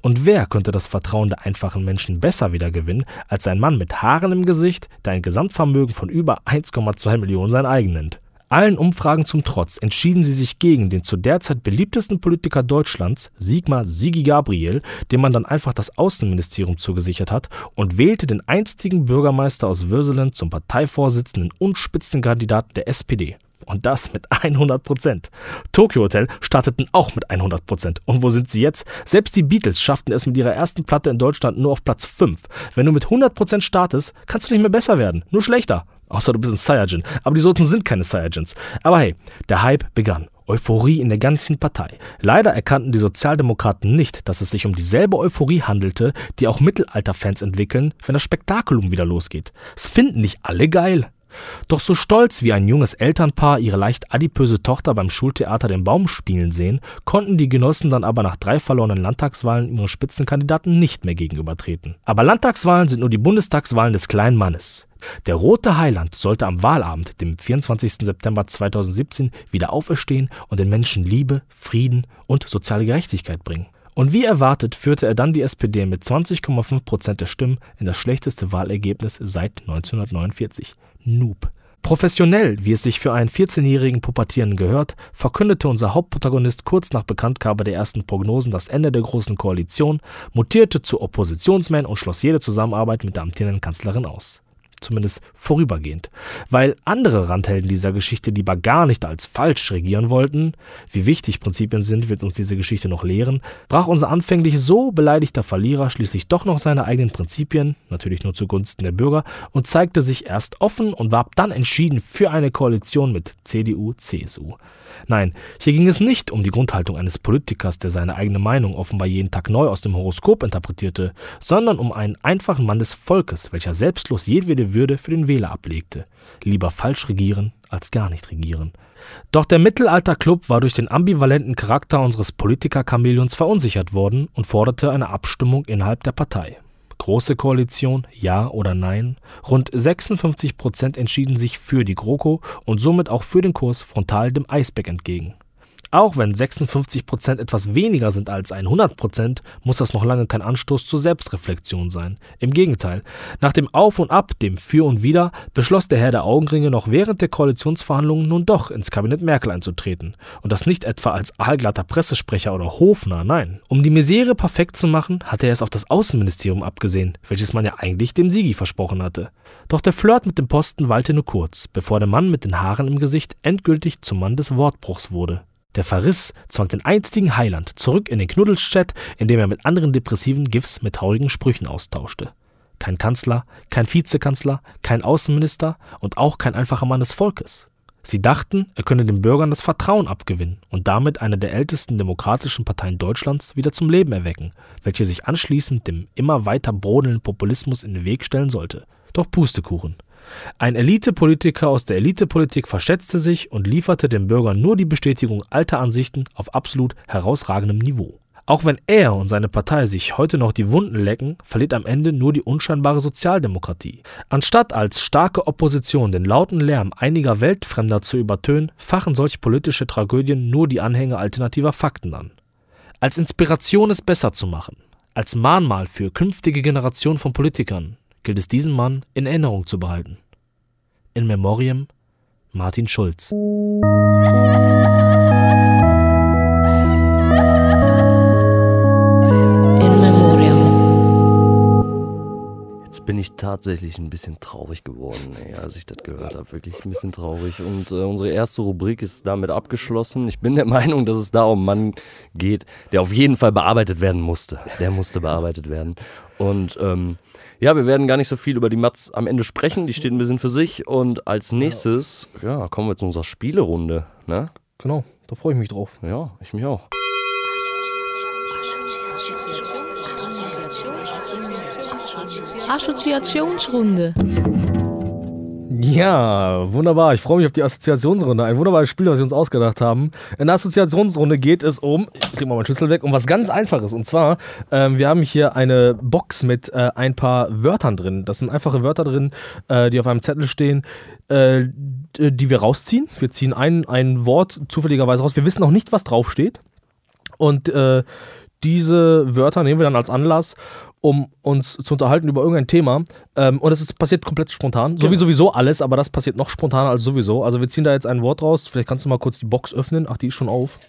Und wer könnte das Vertrauen der einfachen Menschen besser wiedergewinnen als ein Mann mit Haaren im Gesicht, der ein Gesamtvermögen von über 1,2 Millionen sein eigen nennt? Allen Umfragen zum Trotz entschieden sie sich gegen den zu der Zeit beliebtesten Politiker Deutschlands, Sigmar Sigi Gabriel, dem man dann einfach das Außenministerium zugesichert hat, und wählte den einstigen Bürgermeister aus Würselen zum Parteivorsitzenden und Spitzenkandidaten der SPD. Und das mit 100 Prozent. Tokyo Hotel starteten auch mit 100 Prozent. Und wo sind sie jetzt? Selbst die Beatles schafften es mit ihrer ersten Platte in Deutschland nur auf Platz 5. Wenn du mit 100 Prozent startest, kannst du nicht mehr besser werden. Nur schlechter. Außer du bist ein Saiyajin. Aber die Soten sind keine Saiyajins. Aber hey, der Hype begann. Euphorie in der ganzen Partei. Leider erkannten die Sozialdemokraten nicht, dass es sich um dieselbe Euphorie handelte, die auch Mittelalterfans entwickeln, wenn das Spektakulum wieder losgeht. Es finden nicht alle geil. Doch so stolz wie ein junges Elternpaar ihre leicht adipöse Tochter beim Schultheater den Baum spielen sehen, konnten die Genossen dann aber nach drei verlorenen Landtagswahlen ihren Spitzenkandidaten nicht mehr gegenübertreten. Aber Landtagswahlen sind nur die Bundestagswahlen des kleinen Mannes. Der rote Heiland sollte am Wahlabend, dem 24. September 2017, wieder auferstehen und den Menschen Liebe, Frieden und soziale Gerechtigkeit bringen. Und wie erwartet führte er dann die SPD mit 20,5 Prozent der Stimmen in das schlechteste Wahlergebnis seit 1949. Noob. Professionell, wie es sich für einen 14-jährigen Pubertierenden gehört, verkündete unser Hauptprotagonist kurz nach Bekanntgabe der ersten Prognosen das Ende der Großen Koalition, mutierte zu Oppositionsman und schloss jede Zusammenarbeit mit der amtierenden Kanzlerin aus zumindest vorübergehend. Weil andere Randhelden dieser Geschichte lieber gar nicht als falsch regieren wollten, wie wichtig Prinzipien sind, wird uns diese Geschichte noch lehren, brach unser anfänglich so beleidigter Verlierer schließlich doch noch seine eigenen Prinzipien, natürlich nur zugunsten der Bürger, und zeigte sich erst offen und warb dann entschieden für eine Koalition mit CDU, CSU. Nein, hier ging es nicht um die Grundhaltung eines Politikers, der seine eigene Meinung offenbar jeden Tag neu aus dem Horoskop interpretierte, sondern um einen einfachen Mann des Volkes, welcher selbstlos jedwede Würde für den Wähler ablegte. Lieber falsch regieren als gar nicht regieren. Doch der Mittelalterclub war durch den ambivalenten Charakter unseres Politiker-Chamäleons verunsichert worden und forderte eine Abstimmung innerhalb der Partei. Große Koalition, ja oder nein? Rund 56 Prozent entschieden sich für die GroKo und somit auch für den Kurs frontal dem Eisberg entgegen. Auch wenn 56 Prozent etwas weniger sind als 100 Prozent, muss das noch lange kein Anstoß zur Selbstreflexion sein. Im Gegenteil, nach dem Auf und Ab, dem Für und Wider, beschloss der Herr der Augenringe noch während der Koalitionsverhandlungen nun doch ins Kabinett Merkel einzutreten. Und das nicht etwa als aalglatter Pressesprecher oder Hofner, nein. Um die Misere perfekt zu machen, hatte er es auf das Außenministerium abgesehen, welches man ja eigentlich dem Sigi versprochen hatte. Doch der Flirt mit dem Posten weilte nur kurz, bevor der Mann mit den Haaren im Gesicht endgültig zum Mann des Wortbruchs wurde. Der Verriss zwang den einstigen Heiland zurück in den Knuddelstädt, in dem er mit anderen depressiven Gifs mit traurigen Sprüchen austauschte. Kein Kanzler, kein Vizekanzler, kein Außenminister und auch kein einfacher Mann des Volkes. Sie dachten, er könne den Bürgern das Vertrauen abgewinnen und damit eine der ältesten demokratischen Parteien Deutschlands wieder zum Leben erwecken, welche sich anschließend dem immer weiter brodelnden Populismus in den Weg stellen sollte. Doch Pustekuchen. Ein Elitepolitiker aus der Elitepolitik verschätzte sich und lieferte den Bürgern nur die Bestätigung alter Ansichten auf absolut herausragendem Niveau. Auch wenn er und seine Partei sich heute noch die Wunden lecken, verliert am Ende nur die unscheinbare Sozialdemokratie. Anstatt als starke Opposition den lauten Lärm einiger Weltfremder zu übertönen, fachen solch politische Tragödien nur die Anhänger alternativer Fakten an. Als Inspiration es besser zu machen, als Mahnmal für künftige Generationen von Politikern, gilt es diesen Mann in Erinnerung zu behalten. In Memoriam Martin Schulz. In Memoriam. Jetzt bin ich tatsächlich ein bisschen traurig geworden, ey, als ich das gehört habe. Wirklich ein bisschen traurig. Und äh, unsere erste Rubrik ist damit abgeschlossen. Ich bin der Meinung, dass es da um einen Mann geht, der auf jeden Fall bearbeitet werden musste. Der musste bearbeitet werden. Und ähm, ja, wir werden gar nicht so viel über die Mats am Ende sprechen. Die steht ein bisschen für sich. Und als nächstes, ja, kommen wir zu unserer Spielerunde. Ne? Genau, da freue ich mich drauf. Ja, ich mich auch. Assoziationsrunde. Ja, wunderbar. Ich freue mich auf die Assoziationsrunde. Ein wunderbares Spiel, was wir uns ausgedacht haben. In der Assoziationsrunde geht es um, ich krieg mal meinen Schlüssel weg, um was ganz Einfaches. Und zwar, ähm, wir haben hier eine Box mit äh, ein paar Wörtern drin. Das sind einfache Wörter drin, äh, die auf einem Zettel stehen, äh, die wir rausziehen. Wir ziehen ein, ein Wort zufälligerweise raus. Wir wissen noch nicht, was draufsteht. Und äh, diese Wörter nehmen wir dann als Anlass, um uns zu unterhalten über irgendein Thema. Ähm, und das ist, passiert komplett spontan. So wie sowieso alles, aber das passiert noch spontaner als sowieso. Also wir ziehen da jetzt ein Wort raus. Vielleicht kannst du mal kurz die Box öffnen. Ach, die ist schon auf.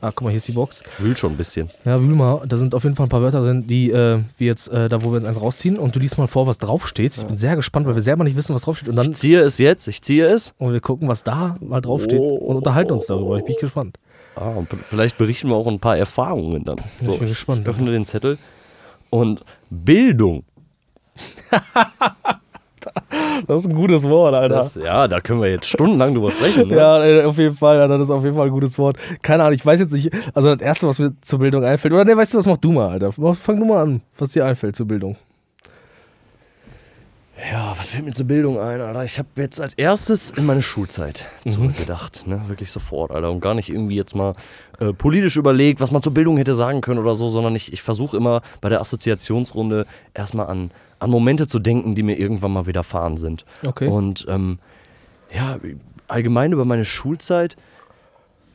Ah, guck mal, hier ist die Box. Wühlt schon ein bisschen. Ja, wühl mal. Da sind auf jeden Fall ein paar Wörter drin, die äh, wir jetzt, äh, da wo wir jetzt eins rausziehen. Und du liest mal vor, was draufsteht. Ich bin sehr gespannt, weil wir selber nicht wissen, was draufsteht. Und dann Ich ziehe es jetzt, ich ziehe es. und wir gucken, was da mal draufsteht. Und unterhalten uns darüber. Ich bin gespannt. Ah, und vielleicht berichten wir auch ein paar Erfahrungen dann. So, ich bin gespannt. Ich öffne den Zettel. Und Bildung. Das ist ein gutes Wort, Alter. Das, ja, da können wir jetzt stundenlang drüber sprechen. Ne? Ja, äh, auf jeden Fall, Alter, das ist auf jeden Fall ein gutes Wort. Keine Ahnung, ich weiß jetzt nicht, also das Erste, was mir zur Bildung einfällt, oder ne, weißt du, was mach du mal, Alter? Fang du mal an, was dir einfällt zur Bildung. Ja, was fällt mir zur Bildung ein, Alter? Ich habe jetzt als erstes in meine Schulzeit zurückgedacht, ne? Wirklich sofort, Alter. Und gar nicht irgendwie jetzt mal äh, politisch überlegt, was man zur Bildung hätte sagen können oder so, sondern ich, ich versuche immer bei der Assoziationsrunde erstmal an, an Momente zu denken, die mir irgendwann mal widerfahren sind. Okay. Und ähm, ja, allgemein über meine Schulzeit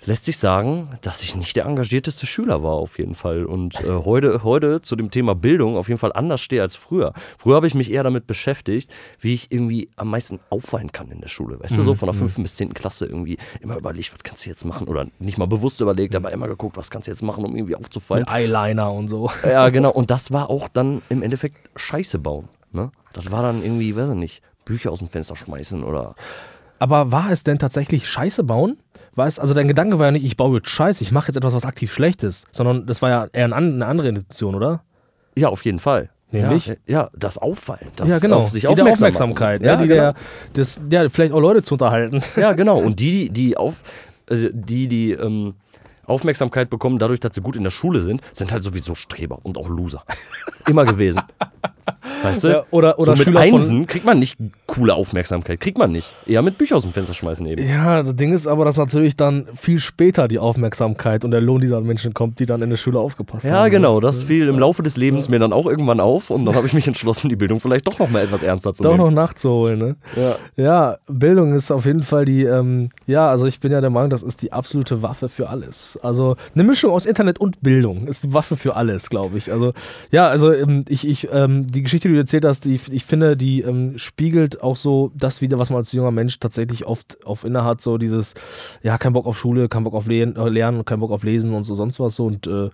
lässt sich sagen, dass ich nicht der engagierteste Schüler war auf jeden Fall und äh, heute, heute zu dem Thema Bildung auf jeden Fall anders stehe als früher. Früher habe ich mich eher damit beschäftigt, wie ich irgendwie am meisten auffallen kann in der Schule. Weißt du, so von der 5. bis 10. Klasse irgendwie immer überlegt, was kannst du jetzt machen oder nicht mal bewusst überlegt, aber immer geguckt, was kannst du jetzt machen, um irgendwie aufzufallen. Mit Eyeliner und so. Ja, genau. Und das war auch dann im Endeffekt Scheiße bauen. Ne? Das war dann irgendwie, weiß ich nicht, Bücher aus dem Fenster schmeißen oder Aber war es denn tatsächlich Scheiße bauen? War es, also dein Gedanke war ja nicht, ich baue jetzt Scheiße, ich mache jetzt etwas, was aktiv schlecht ist, sondern das war ja eher eine andere Intention, oder? Ja, auf jeden Fall. Nämlich? Ja, ja das Auffallen. Das ja, genau. Auf sich die aufmerksam Aufmerksamkeit, ne? Ja, die genau. der, das, ja, vielleicht auch Leute zu unterhalten. ja, genau. Und die, die auf, also die, die ähm, Aufmerksamkeit bekommen, dadurch, dass sie gut in der Schule sind, sind halt sowieso Streber und auch Loser. Immer gewesen. Weißt du? Ja, oder- oder so mit Schüler von- Einsen kriegt man nicht coole Aufmerksamkeit. Kriegt man nicht. Eher mit Bücher aus dem Fenster schmeißen eben. Ja, das Ding ist aber, dass natürlich dann viel später die Aufmerksamkeit und der Lohn dieser Menschen kommt, die dann in der Schule aufgepasst haben. Ja, genau. Das fiel im Laufe des Lebens mir dann auch irgendwann auf und dann habe ich mich entschlossen, die Bildung vielleicht doch noch mal etwas ernster zu Doch noch nehmen. nachzuholen, ne? Ja. Ja, Bildung ist auf jeden Fall die, ähm, ja, also ich bin ja der Meinung, das ist die absolute Waffe für alles. Also eine Mischung aus Internet und Bildung ist die Waffe für alles, glaube ich. Also ja, also ähm, ich, ich, ähm, die Geschichte, die du erzählt hast, die, ich finde, die ähm, spiegelt auch so das wieder, was man als junger Mensch tatsächlich oft auf inne hat, so dieses, ja, kein Bock auf Schule, kein Bock auf Lehen, äh, Lernen, kein Bock auf Lesen und so sonst was so und äh,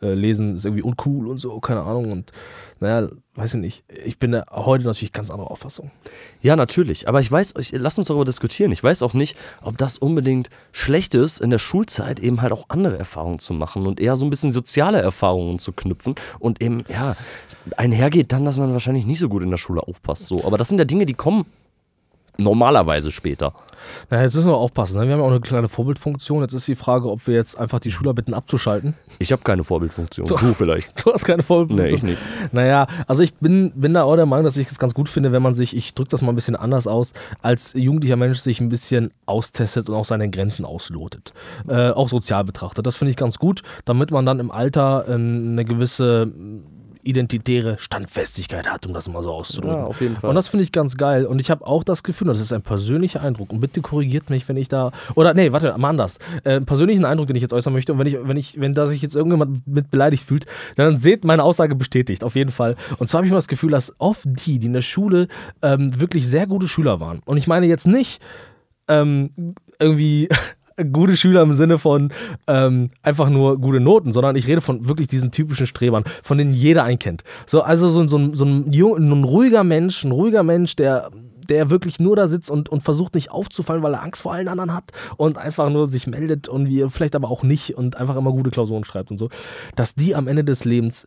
äh, Lesen ist irgendwie uncool und so, keine Ahnung und naja, weiß ich nicht. Ich bin heute natürlich ganz anderer Auffassung. Ja, natürlich. Aber ich weiß, ich, lass uns darüber diskutieren. Ich weiß auch nicht, ob das unbedingt schlecht ist, in der Schulzeit eben halt auch andere Erfahrungen zu machen und eher so ein bisschen soziale Erfahrungen zu knüpfen und eben, ja, einhergeht dann, dass man wahrscheinlich nicht so gut in der Schule aufpasst. So. Aber das sind ja Dinge, die kommen normalerweise später. Na, jetzt müssen wir aufpassen. Ne? Wir haben ja auch eine kleine Vorbildfunktion. Jetzt ist die Frage, ob wir jetzt einfach die Schüler bitten abzuschalten. Ich habe keine Vorbildfunktion. Du vielleicht. Du hast keine Nee, Vorbildfunktion. ich nicht. Naja, also ich bin, bin da auch der Meinung, dass ich es ganz gut finde, wenn man sich, ich drücke das mal ein bisschen anders aus, als jugendlicher Mensch sich ein bisschen austestet und auch seine Grenzen auslotet. Äh, auch sozial betrachtet. Das finde ich ganz gut, damit man dann im Alter äh, eine gewisse identitäre Standfestigkeit hat, um das mal so auszudrücken. Ja, auf jeden Fall. Und das finde ich ganz geil. Und ich habe auch das Gefühl, das ist ein persönlicher Eindruck. Und bitte korrigiert mich, wenn ich da. Oder nee, warte, mal anders. Äh, einen persönlichen Eindruck, den ich jetzt äußern möchte. Und wenn ich, wenn ich, wenn da sich jetzt irgendjemand mit beleidigt fühlt, dann seht meine Aussage bestätigt, auf jeden Fall. Und zwar habe ich mal das Gefühl, dass oft die, die in der Schule ähm, wirklich sehr gute Schüler waren. Und ich meine jetzt nicht ähm, irgendwie. Gute Schüler im Sinne von ähm, einfach nur gute Noten, sondern ich rede von wirklich diesen typischen Strebern, von denen jeder einen kennt. So, also so, so, ein- so ein, jung, ein ruhiger Mensch, ein ruhiger Mensch, der, der wirklich nur da sitzt und, und versucht nicht aufzufallen, weil er Angst vor allen anderen hat und einfach nur sich meldet und wie, vielleicht aber auch nicht und einfach immer gute Klausuren schreibt und so, dass die am Ende des Lebens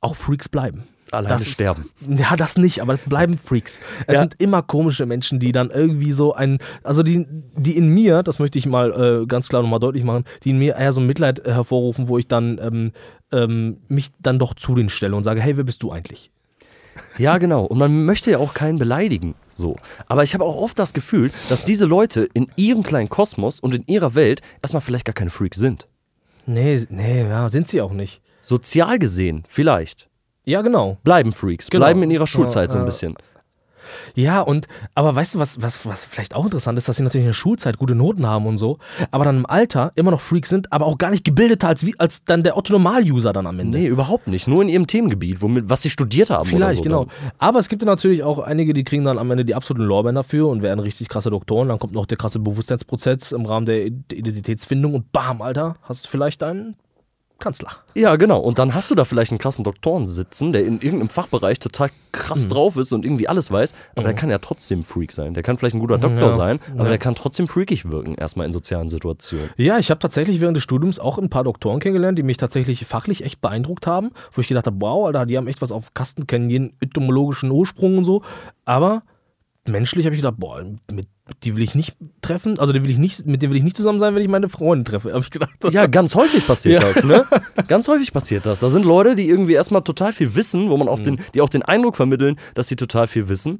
auch Freaks bleiben. Alleine Das ist- sterben. Ja, das nicht, aber es bleiben Freaks. Es Ja. sind immer komische Menschen, die dann irgendwie so ein, also die, die in mir, das möchte ich mal äh, ganz klar nochmal deutlich machen, die in mir eher so ein Mitleid äh, hervorrufen, wo ich dann ähm, ähm, mich dann doch zu denen stelle und sage, hey, wer bist du eigentlich? Ja, genau. Und man möchte ja auch keinen beleidigen. So. Aber ich habe auch oft das Gefühl, dass diese Leute in ihrem kleinen Kosmos und in ihrer Welt erstmal vielleicht gar keine Freaks sind. Nee, nee, ja, sind sie auch nicht. Sozial gesehen, vielleicht. Ja, genau. Bleiben Freaks, Genau. bleiben in ihrer Schulzeit so ein Ja, ja. bisschen. Ja, und, aber weißt du, was, was, was vielleicht auch interessant ist, dass sie natürlich in der Schulzeit gute Noten haben und so, aber dann im Alter immer noch Freaks sind, aber auch gar nicht gebildeter als, als dann der Otto-Normal-User dann am Ende. Nee, überhaupt nicht. Nur in ihrem Themengebiet, womit, was sie studiert haben. Vielleicht, so genau. Aber es gibt ja natürlich auch einige, die kriegen dann am Ende die absoluten Lorbeeren dafür und werden richtig krasse Doktoren. Dann kommt noch der krasse Bewusstseinsprozess im Rahmen der Identitätsfindung und bam, Alter, hast du vielleicht einen Kanzler. Ja, genau. Und dann hast du da vielleicht einen krassen Doktoren sitzen, der in irgendeinem Fachbereich total Mhm. krass drauf ist und irgendwie alles weiß, aber der kann ja trotzdem Freak sein. Der kann vielleicht ein guter Doktor Ja. sein, aber Ja. der kann trotzdem freakig wirken, erstmal in sozialen Situationen. Ja, ich habe tatsächlich während des Studiums auch ein paar Doktoren kennengelernt, die mich tatsächlich fachlich echt beeindruckt haben, wo ich gedacht habe, wow, Alter, die haben echt was auf Kasten, kennen jeden etymologischen Ursprung und so. Aber menschlich habe ich gedacht, boah, mit, die will ich nicht treffen, also die will ich nicht, mit denen will ich nicht zusammen sein, wenn ich meine Freundin treffe. Habe ich gedacht. Ja, ganz häufig passiert Ja. das, ne? Ganz häufig passiert das. Da sind Leute, die irgendwie erstmal total viel wissen, wo man auch Mhm. den, die auch den Eindruck vermitteln, dass sie total viel wissen.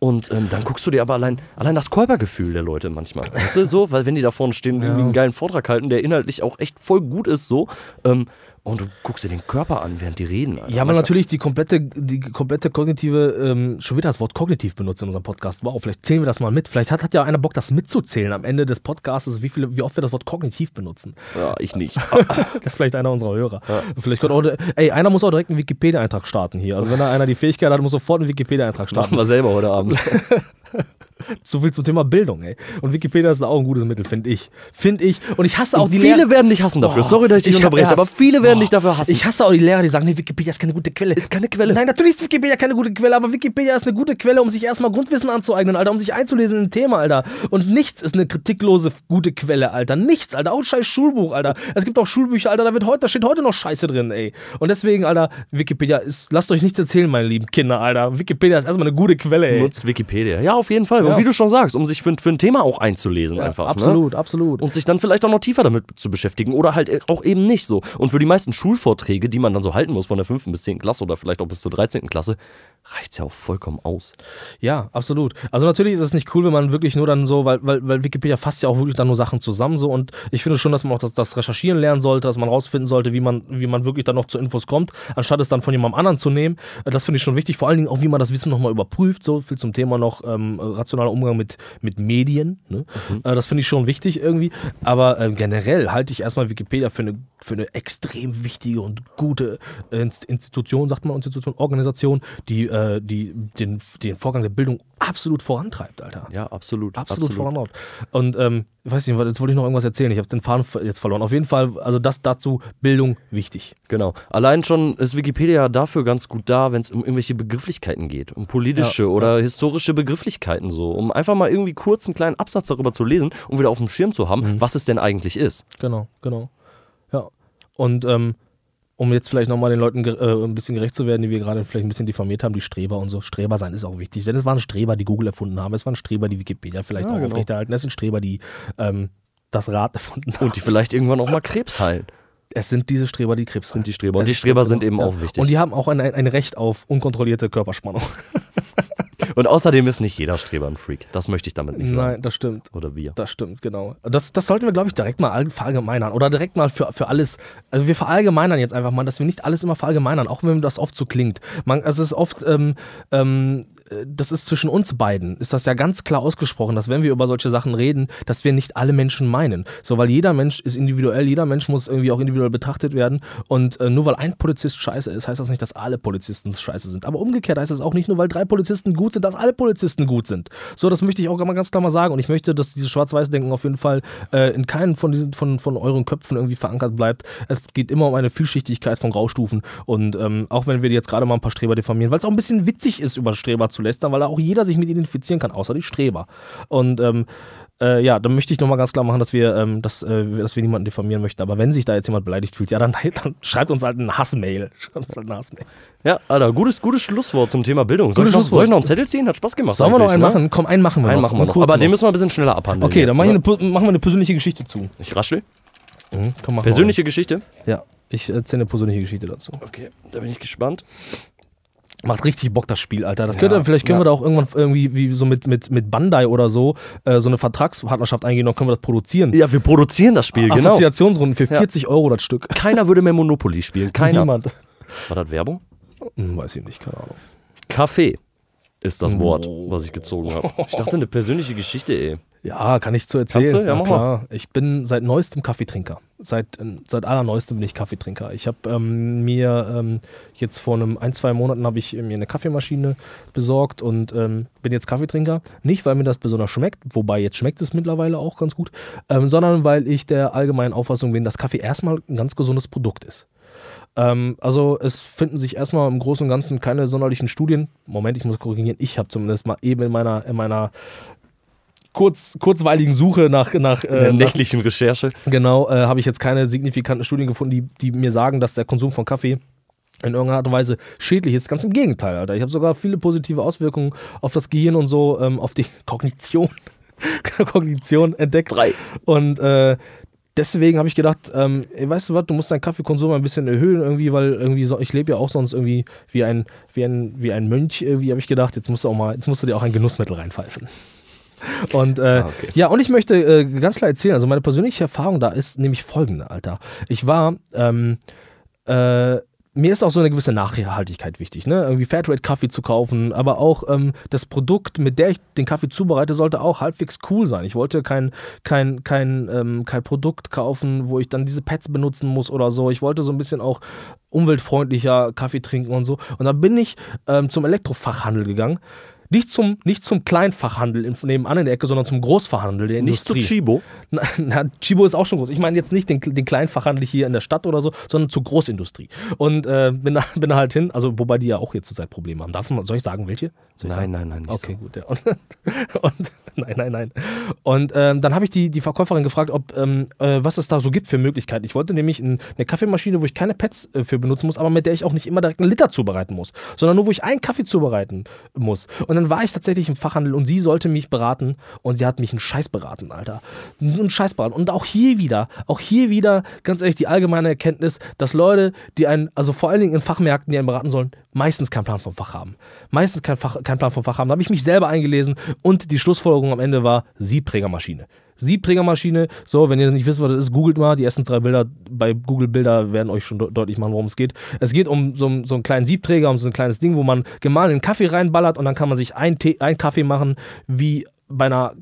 Und ähm, dann guckst du dir aber allein, allein das Körpergefühl der Leute manchmal. Weißt du, so, weil wenn die da vorne stehen und irgendwie einen geilen Vortrag halten, der inhaltlich auch echt voll gut ist, so, ähm, und du guckst dir den Körper an, während die reden. Alter. Ja, aber natürlich die komplette, die komplette kognitive, ähm, schon wieder das Wort kognitiv benutzt in unserem Podcast. Wow, vielleicht zählen wir das mal mit. Vielleicht hat, hat ja einer Bock, das mitzuzählen am Ende des Podcasts, wie, viele, wie oft wir das Wort kognitiv benutzen. Ja, ich nicht. vielleicht einer unserer Hörer. Vielleicht könnte auch, ey, einer muss auch direkt einen Wikipedia-Eintrag starten hier. Also wenn da einer die Fähigkeit hat, muss sofort einen Wikipedia-Eintrag starten. Machen wir selber heute Abend. So viel zum Thema Bildung, ey. Und Wikipedia ist auch ein gutes Mittel, finde ich. Finde ich. Und ich hasse auch Und die viele Lehrer- werden dich hassen dafür. Boah, Sorry, dass ich dich unterbreche, aber viele werden dich dafür hassen. Ich hasse auch die Lehrer, die sagen, nee, Wikipedia ist keine gute Quelle. ist keine Quelle. Nein, natürlich ist Wikipedia keine gute Quelle, aber Wikipedia ist eine gute Quelle, um sich erstmal Grundwissen anzueignen, Alter, um sich einzulesen in ein Thema, Alter. Und nichts ist eine kritiklose gute Quelle, Alter. Nichts, Alter. Auch ein scheiß Schulbuch, Alter. Es gibt auch Schulbücher, Alter, da, wird heute, da steht heute noch Scheiße drin, ey. Und deswegen, Alter, Wikipedia ist, lasst euch nichts erzählen, meine lieben Kinder, Alter. Wikipedia ist erstmal eine gute Quelle, ey. Nutzt Wikipedia. Ja, auf jeden Fall. Ja. Und wie du schon sagst, um sich für, für ein Thema auch einzulesen einfach. Ne? absolut, absolut. Und sich dann vielleicht auch noch tiefer damit zu beschäftigen oder halt auch eben nicht so. Und für die meisten Schulvorträge, die man dann so halten muss von der 5. bis 10. Klasse oder vielleicht auch bis zur 13. Klasse, reicht es ja auch vollkommen aus. Ja, absolut. Also natürlich ist es nicht cool, wenn man wirklich nur dann so, weil, weil, weil Wikipedia fasst ja auch wirklich dann nur Sachen zusammen so und ich finde schon, dass man auch das, das Recherchieren lernen sollte, dass man rausfinden sollte, wie man, wie man wirklich dann noch zu Infos kommt, anstatt es dann von jemandem anderen zu nehmen. Äh, Das finde ich schon wichtig, vor allen Dingen auch, wie man das Wissen nochmal überprüft, so viel zum Thema noch ähm, rationaler Umgang mit, mit Medien. Ne? Äh, das finde ich schon wichtig irgendwie, aber äh, generell halte ich erstmal Wikipedia für eine, für eine extrem wichtige und gute äh, Inst- Institution, sagt man Institution, Organisation, die, äh, die den, den Vorgang der Bildung absolut vorantreibt, Alter. Ja, absolut. Absolut, vorantreibt. Und ähm, weiß nicht, jetzt wollte ich noch irgendwas erzählen. Ich habe den Faden jetzt verloren. Auf jeden Fall, also das dazu, Bildung wichtig. Genau. Allein schon ist Wikipedia dafür ganz gut da, wenn es um irgendwelche Begrifflichkeiten geht. Um politische Ja, oder historische Begrifflichkeiten so. Um einfach mal irgendwie kurz einen kleinen Absatz darüber zu lesen und wieder auf dem Schirm zu haben, Mhm. was es denn eigentlich ist. Genau, genau. Ja. Und ähm, um jetzt vielleicht nochmal den Leuten äh, ein bisschen gerecht zu werden, die wir gerade vielleicht ein bisschen diffamiert haben, die Streber und so. Streber sein ist auch wichtig, denn es waren Streber, die Google erfunden haben, es waren Streber, die Wikipedia vielleicht Ja, auch genau. aufrechterhalten, es sind Streber, die ähm, das Rad erfunden haben. Und die vielleicht irgendwann auch mal Krebs heilen. es sind diese Streber, die Krebs Sind die Streber. Und Es die Streber sind eben ja. auch wichtig. Und die haben auch ein, ein Recht auf unkontrollierte Körperspannung. Und außerdem ist nicht jeder Streber ein Freak. Das möchte ich damit nicht sagen. Nein, das stimmt. Oder wir. Das stimmt, genau. Das, das sollten wir, glaube ich, direkt mal all- verallgemeinern. Oder direkt mal für, für alles. Also wir verallgemeinern jetzt einfach mal, dass wir nicht alles immer verallgemeinern, auch wenn das oft so klingt. Man, es ist oft, ähm, ähm, äh, das ist zwischen uns beiden, ist das ja ganz klar ausgesprochen, dass wenn wir über solche Sachen reden, dass wir nicht alle Menschen meinen. So, weil jeder Mensch ist individuell, jeder Mensch muss irgendwie auch individuell betrachtet werden. Und äh, nur weil ein Polizist scheiße ist, heißt das nicht, dass alle Polizisten scheiße sind. Aber umgekehrt heißt es auch nicht nur, weil drei Polizisten gut sind, dass alle Polizisten gut sind. So, das möchte ich auch mal ganz klar mal sagen. Und ich möchte, dass dieses Schwarz-Weiß-Denken auf jeden Fall äh, in keinen von, diesen, von, von euren Köpfen irgendwie verankert bleibt. Es geht immer um eine Vielschichtigkeit von Graustufen. Und ähm, auch wenn wir jetzt gerade mal ein paar Streber diffamieren, weil es auch ein bisschen witzig ist, über Streber zu lästern, weil auch jeder sich mit identifizieren kann, außer die Streber. Und ähm, äh, ja, dann möchte ich nochmal ganz klar machen, dass wir, ähm, dass, äh, dass wir niemanden diffamieren möchten. Aber wenn sich da jetzt jemand beleidigt fühlt, ja, dann, dann schreibt uns halt eine Hassmail. Schreibt uns halt eine Hassmail. Ja, Alter, gutes, gutes Schlusswort zum Thema Bildung. Soll, ich noch, soll ich noch einen Zettel ziehen? Hat Spaß gemacht. Sollen wir noch einen ne? machen? Komm, einen machen wir Einen noch. machen wir noch. Aber den müssen wir ein bisschen schneller abhandeln. Okay, dann jetzt, ich ne? eine, machen wir eine persönliche Geschichte zu. Ich raschel. Mhm, komm, Persönliche Geschichte. Ja, ich erzähle eine persönliche Geschichte dazu. Okay, da bin ich gespannt. Macht richtig Bock, das Spiel, Alter. Das Ja, könnte, vielleicht können ja. wir da auch irgendwann irgendwie wie so mit, mit, mit Bandai oder so äh, so eine Vertragspartnerschaft eingehen, dann können wir das produzieren. Ja, wir produzieren das Spiel, genau. Assoziationsrunden für Ja. 40 Euro das Stück. Keiner würde mehr Monopoly spielen. Keiner. Niemand. War das Werbung? Hm, weiß ich nicht, keine Ahnung. Kaffee ist das Wort, Oh. was ich gezogen habe. Ich dachte, eine persönliche Geschichte, ey. Ja, kann ich zu erzählen. Kannst du? Ja, mach klar. Ich bin seit neuestem Kaffeetrinker. Seit, äh, seit allerneuestem bin ich Kaffeetrinker. Ich habe ähm, mir ähm, jetzt vor einem ein, zwei Monaten habe ich mir eine Kaffeemaschine besorgt und ähm, bin jetzt Kaffeetrinker. Nicht, weil mir das besonders schmeckt, wobei jetzt schmeckt es mittlerweile auch ganz gut, ähm, sondern weil ich der allgemeinen Auffassung bin, dass Kaffee erstmal ein ganz gesundes Produkt ist. Ähm, also es finden sich erstmal im Großen und Ganzen keine sonderlichen Studien. Moment, ich muss korrigieren. Ich habe zumindest mal eben in meiner, in meiner kurz, kurzweiligen Suche nach, nach, der äh, nach nächtlichen Recherche. genau, äh, habe ich jetzt keine signifikanten Studien gefunden, die, die mir sagen, dass der Konsum von Kaffee in irgendeiner Art und Weise schädlich ist. Ganz im Gegenteil, Alter. Ich habe sogar viele positive Auswirkungen auf das Gehirn und so, ähm, auf die Kognition, Kognition entdeckt. Drei. Und äh, deswegen habe ich gedacht, ähm, ey, weißt du was, du musst deinen Kaffeekonsum ein bisschen erhöhen irgendwie, weil irgendwie so, ich lebe ja auch sonst irgendwie wie ein, wie ein, wie ein Mönch irgendwie, habe ich gedacht, jetzt musst du auch mal, jetzt musst du dir auch ein Genussmittel reinpfeifen. Und äh, Ah, okay. ja, und ich möchte äh, ganz klar erzählen, also meine persönliche Erfahrung da ist nämlich folgende, Alter. Ich war, ähm, äh, mir ist auch so eine gewisse Nachhaltigkeit wichtig, ne? Irgendwie Fairtrade-Kaffee zu kaufen, aber auch ähm, das Produkt, mit der ich den Kaffee zubereite, sollte auch halbwegs cool sein. Ich wollte kein, kein, kein, ähm, kein Produkt kaufen, wo ich dann diese Pads benutzen muss oder so. Ich wollte so ein bisschen auch umweltfreundlicher Kaffee trinken und so. Und dann bin ich ähm, zum Elektrofachhandel gegangen. Nicht zum, nicht zum Kleinfachhandel in, nebenan in der Ecke, sondern zum Großfachhandel der Nicht zu Industrie. Chibo. Na, na, Chibo ist auch schon groß. Ich meine jetzt nicht den, den kleinen Fachhandel hier in der Stadt oder so, sondern zur Großindustrie. Und äh, bin, da, bin da halt hin, also wobei die ja auch jetzt zurzeit Probleme haben. Darf man, soll ich sagen, welche? Nein, sagen? nein, nein. Nicht Okay, gut. Ja. Und, und nein, nein, nein. Und ähm, dann habe ich die, die Verkäuferin gefragt, ob ähm, äh, was es da so gibt für Möglichkeiten. Ich wollte nämlich ein, eine Kaffeemaschine, wo ich keine Pads äh, für benutzen muss, aber mit der ich auch nicht immer direkt einen Liter zubereiten muss, sondern nur, wo ich einen Kaffee zubereiten muss. Und dann war ich tatsächlich im Fachhandel und sie sollte mich beraten und sie hat mich einen Scheiß beraten, Alter. Einen Scheiß beraten. Und auch hier wieder, auch hier wieder, ganz ehrlich, die allgemeine Erkenntnis, dass Leute, die einen, also vor allen Dingen in Fachmärkten, die einen beraten sollen, meistens keinen Plan vom Fach haben. Meistens keinen keinen Plan vom Fach haben. Da habe ich mich selber eingelesen und die Schlussfolgerung am Ende war Siebträgermaschine. Siebträgermaschine, so, wenn ihr nicht wisst, was das ist, googelt mal. Die ersten drei Bilder bei Google Bilder werden euch schon de deutlich machen, worum es geht. Es geht um so, so einen kleinen Siebträger, um so ein kleines Ding, wo man gemahlenen Kaffee reinballert und dann kann man sich einen Kaffee machen, wie bei einer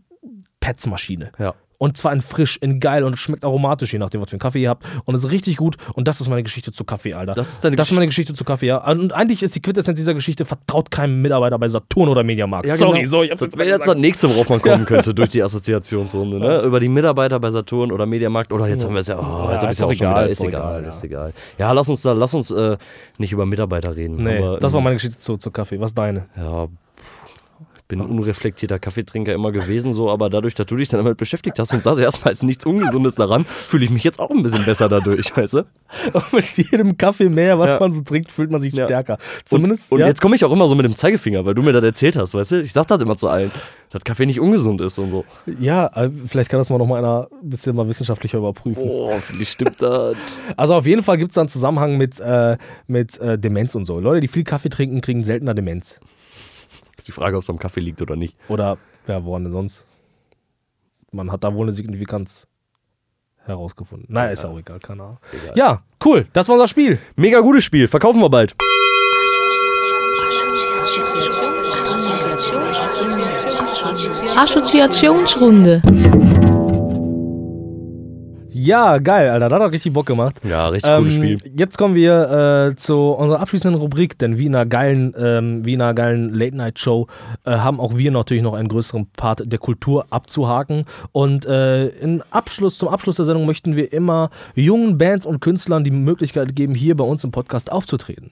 Petsmaschine. Ja. Und zwar in frisch, in geil und schmeckt aromatisch, je nachdem, was für einen Kaffee ihr habt. Und ist richtig gut. Und das ist meine Geschichte zu Kaffee, Alter. Das ist deine das ist meine Geschichte zu Kaffee, ja. Und eigentlich ist die Quintessenz dieser Geschichte, vertraut keinem Mitarbeiter bei Saturn oder Mediamarkt. Sorry, so, ich hab's das jetzt wäre jetzt das nächste, worauf man kommen könnte durch die Assoziationsrunde. Ne? Über die Mitarbeiter bei Saturn oder Mediamarkt. Oder jetzt haben wir es ja. Oh, Ja, jetzt hab ist auch egal, ist egal, ist egal. Ja, lass uns da, lass uns äh, nicht über Mitarbeiter reden. Nee, aber, das war meine Geschichte zu, zu Kaffee. Was ist deine? Ja, bin ein unreflektierter Kaffeetrinker immer gewesen, so, aber dadurch, dass du dich dann damit beschäftigt hast und sagst, erstmal ist nichts Ungesundes daran, fühle ich mich jetzt auch ein bisschen besser dadurch, weißt du? Und mit jedem Kaffee mehr, was Ja. man so trinkt, fühlt man sich Ja. stärker. Zumindest, Und, und ja. jetzt komme ich auch immer so mit dem Zeigefinger, weil du mir das erzählt hast, weißt du? Ich sag das immer zu allen, dass Kaffee nicht ungesund ist und so. ja, äh, vielleicht kann das mal noch mal einer ein bisschen mal wissenschaftlicher überprüfen. Oh, wie stimmt das? Also auf jeden Fall gibt es da einen Zusammenhang mit, äh, mit äh, Demenz und so. Leute, die viel Kaffee trinken, kriegen seltener Demenz. Ist die Frage, ob es am Kaffee liegt oder nicht. Oder, ja, woran denn sonst? Man hat da wohl eine Signifikanz herausgefunden. Naja, ist auch egal, keine Ahnung. Egal. Ja, cool, das war unser Spiel. Mega gutes Spiel, verkaufen wir bald. Assoziationsrunde. Ja, geil, Alter, das hat richtig Bock gemacht. Ja, richtig cooles Spiel. Jetzt kommen wir äh, zu unserer abschließenden Rubrik, denn wie in einer geilen, ähm, wie in einer geilen Late-Night-Show äh, haben auch wir natürlich noch einen größeren Part der Kultur abzuhaken. Und äh, in Abschluss, zum Abschluss der Sendung möchten wir immer jungen Bands und Künstlern die Möglichkeit geben, hier bei uns im Podcast aufzutreten.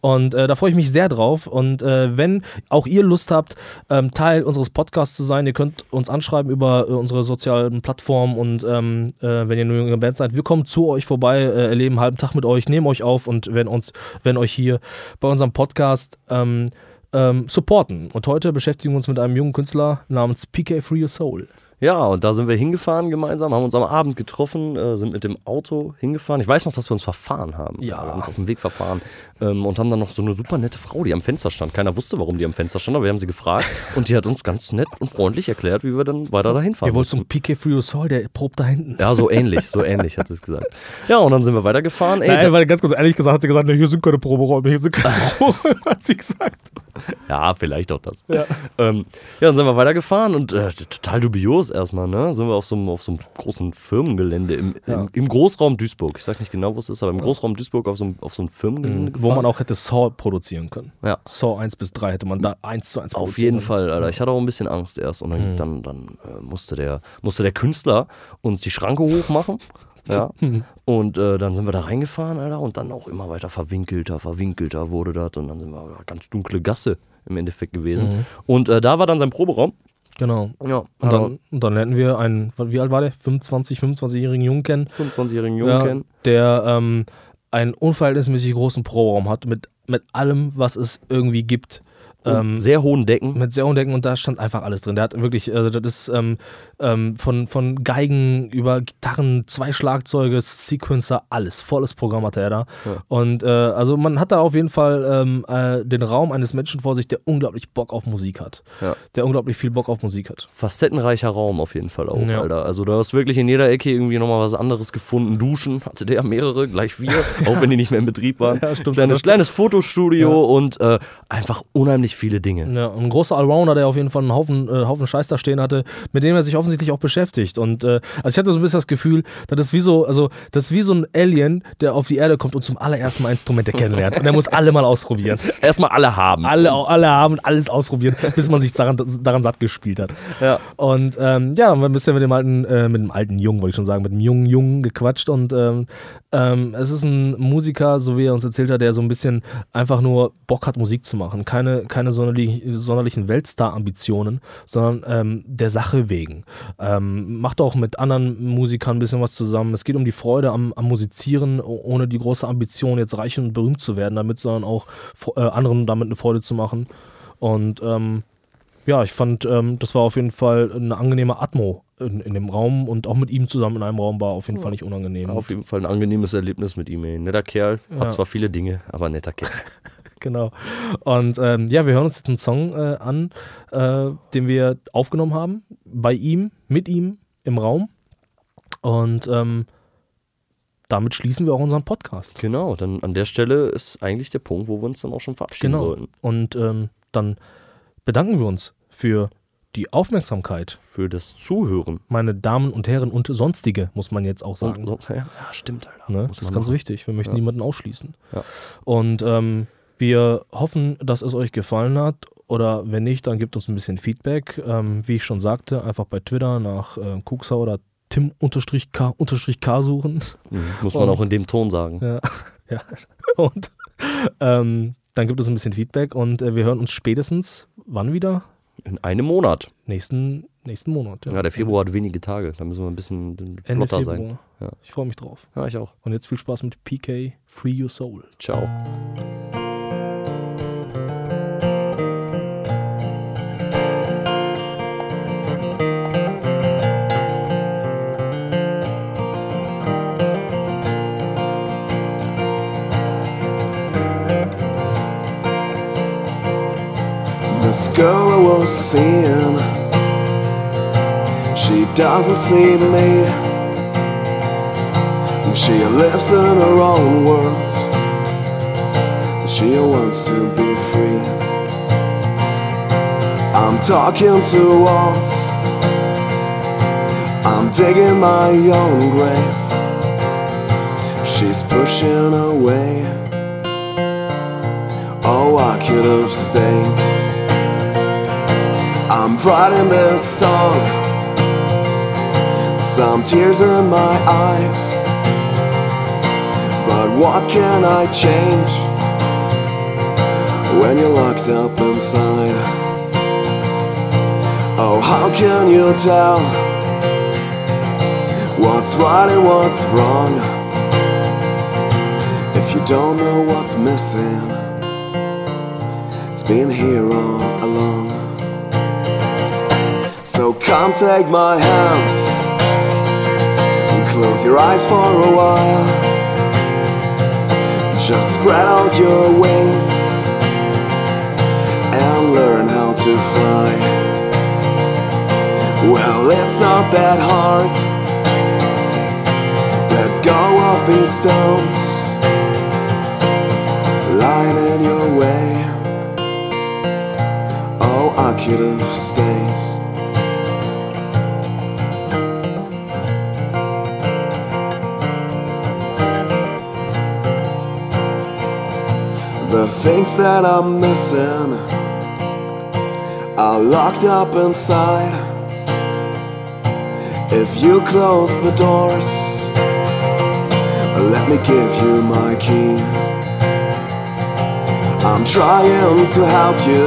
Und äh, da freue ich mich sehr drauf. Und äh, wenn auch ihr Lust habt, ähm, Teil unseres Podcasts zu sein, ihr könnt uns anschreiben über äh, unsere sozialen Plattformen und ähm, äh, wenn ihr eine junge Band seid, wir kommen zu euch vorbei, äh, erleben einen halben Tag mit euch, nehmen euch auf und werden uns, werden euch hier bei unserem Podcast ähm, ähm, supporten. Und heute beschäftigen wir uns mit einem jungen Künstler namens PK Free Your Soul. Ja, und da sind wir hingefahren gemeinsam, haben uns am Abend getroffen, äh, sind mit dem Auto hingefahren. Ich weiß noch, dass wir uns verfahren haben. Ja. Wir haben uns auf dem Weg verfahren. Ähm, und haben dann noch so eine super nette Frau, die am Fenster stand. Keiner wusste, warum die am Fenster stand, aber wir haben sie gefragt. Und die hat uns ganz nett und freundlich erklärt, wie wir dann weiter dahin fahren Ihr wollt zum PK Free Your Soul, der probt da hinten. Ja, so ähnlich, so ähnlich hat sie es gesagt. Ja, und dann sind wir weitergefahren. Ey, Nein, weil ganz kurz ehrlich gesagt hat sie gesagt, hier sind keine Proberäume, hier sind keine Proberäume, hat sie gesagt. ja, vielleicht auch das. Ja. Ähm, ja, dann sind wir weitergefahren und äh, total dubios erstmal, ne? Sind wir auf so einem, auf so einem großen Firmengelände im, Ja. im, im Großraum Duisburg. Ich sag nicht genau, wo es ist, aber im Großraum Duisburg auf so einem, auf so einem Firmengelände Wo man auch hätte Saw produzieren können. Ja. Saw 1 bis 3 hätte man da 1 zu 1 Auf produzieren jeden können. Fall, Alter. Ich hatte auch ein bisschen Angst erst. Und dann, dann, dann äh, musste, der, musste der Künstler uns die Schranke hochmachen. Ja. Und äh, dann sind wir da reingefahren, Alter. Und dann auch immer weiter verwinkelter, verwinkelter wurde das. Und dann sind wir ja, ganz dunkle Gasse im Endeffekt gewesen. Und äh, da war dann sein Proberaum. Genau. Ja. Und dann, und dann lernen wir einen, wie alt war der? 25, 25-jährigen Jungen kennen. er 25-jährigen Jungen Ja, kennen. der ähm, einen unverhältnismäßig großen Proberaum hat mit, mit allem, was es irgendwie gibt. Ähm, Und sehr hohen Decken. mit sehr hohen Decken und da stand einfach alles drin. Der hat wirklich, also das ist ähm, ähm, von, von Geigen über Gitarren, zwei Schlagzeuge, Sequencer, alles, volles Programm hatte er da. Ja. Und äh, also man hat da auf jeden Fall ähm, äh, den Raum eines Menschen vor sich, der unglaublich Bock auf Musik hat. Ja. Der unglaublich viel Bock auf Musik hat. Facettenreicher Raum auf jeden Fall auch, Ja. Alter. Also du hast wirklich in jeder Ecke irgendwie nochmal was anderes gefunden. Duschen hatte der mehrere, gleich wir, auch wenn die nicht mehr in Betrieb waren. Ja, stimmt. Kleines, kleines Fotostudio und äh, einfach unheimlich viele Dinge. Ja, ein großer Allrounder, der auf jeden Fall einen Haufen, äh, Haufen Scheiß da stehen hatte, mit dem er sich offensichtlich auch beschäftigt. Und äh, also ich hatte so ein bisschen das Gefühl, das ist wie so, also das ist wie so ein Alien, der auf die Erde kommt und zum allerersten Mal Instrumente kennenlernt. Und er muss alle mal ausprobieren. Erstmal alle haben. Alle, alle haben alles ausprobiert, bis man sich daran, daran satt gespielt hat. Ja. Und ähm, ja, ein bisschen mit dem alten, äh, mit dem alten Jungen, wollte ich schon sagen, mit dem jungen Jungen gequatscht und ähm, ähm, es ist ein Musiker, so wie er uns erzählt hat, der so ein bisschen einfach nur Bock hat, Musik zu machen. Keine, keine sonderlich, sonderlichen Weltstar-Ambitionen, sondern ähm, der Sache wegen. Ähm, macht auch mit anderen Musikern ein bisschen was zusammen. Es geht um die Freude am, am Musizieren, ohne die große Ambition, jetzt reich und berühmt zu werden damit, sondern auch äh, anderen damit eine Freude zu machen. Und ähm, ja, ich fand, ähm, das war auf jeden Fall eine angenehme Atmo in, in dem Raum und auch mit ihm zusammen in einem Raum war auf jeden Fall nicht unangenehm. Auf jeden Fall ein angenehmes Erlebnis mit ihm. Ey. Netter Kerl, Ja. hat zwar viele Dinge, aber netter Kerl. Genau. Und ähm, ja, wir hören uns jetzt einen Song äh, an, äh, den wir aufgenommen haben, bei ihm, mit ihm im Raum. Und ähm, damit schließen wir auch unseren Podcast. Genau, dann an der Stelle ist eigentlich der Punkt, wo wir uns dann auch schon verabschieden Genau. sollten. Und ähm, dann bedanken wir uns für die Aufmerksamkeit, Für das Zuhören. meine Damen und Herren und sonstige, muss man jetzt auch sagen. Und, ja, stimmt, Alter. Ne? Das ist ganz machen. wichtig. Wir möchten Ja. niemanden ausschließen. Ja. Und ähm, wir hoffen, dass es euch gefallen hat. Oder wenn nicht, dann gebt uns ein bisschen Feedback. Ähm, wie ich schon sagte, einfach bei Twitter nach äh, Kuxa oder Tim-K-K suchen. Mhm. Muss man Und- auch in dem Ton sagen. Ja. ja. Und ähm, dann gibt es ein bisschen Feedback und äh, wir hören uns spätestens wann wieder? In einem Monat. Nächsten, nächsten Monat. Ja, der Februar hat wenige Tage. Da müssen wir ein bisschen Ende flotter Februar. sein. Ja. Ich freue mich drauf. Ja, ich auch. Und jetzt viel Spaß mit PK Free Your Soul. Ciao. I she doesn't see me. She lives in her own world. She wants to be free. I'm talking to walls. I'm digging my own grave. She's pushing away. Oh, I could have stayed. Writing this song. Some tears in my eyes. But what can I change when you're locked up inside? Oh, how can you tell what's right and what's wrong if you don't know what's missing? It's been here all along. So come take my hands and close your eyes for a while. Just spread out your wings and learn how to fly. Well, it's not that hard. Let go of these stones lying in your way. Oh, I could have stayed. The things that I'm missing are locked up inside. If you close the doors, let me give you my key. I'm trying to help you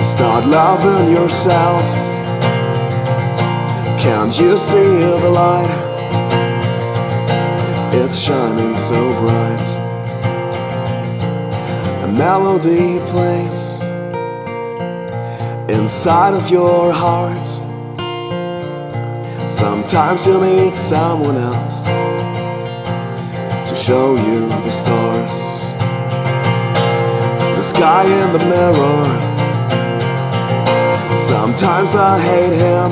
start loving yourself. Can't you see the light? It's shining so bright melody plays inside of your heart. Sometimes you need someone else to show you the stars. The sky in the mirror. Sometimes I hate him.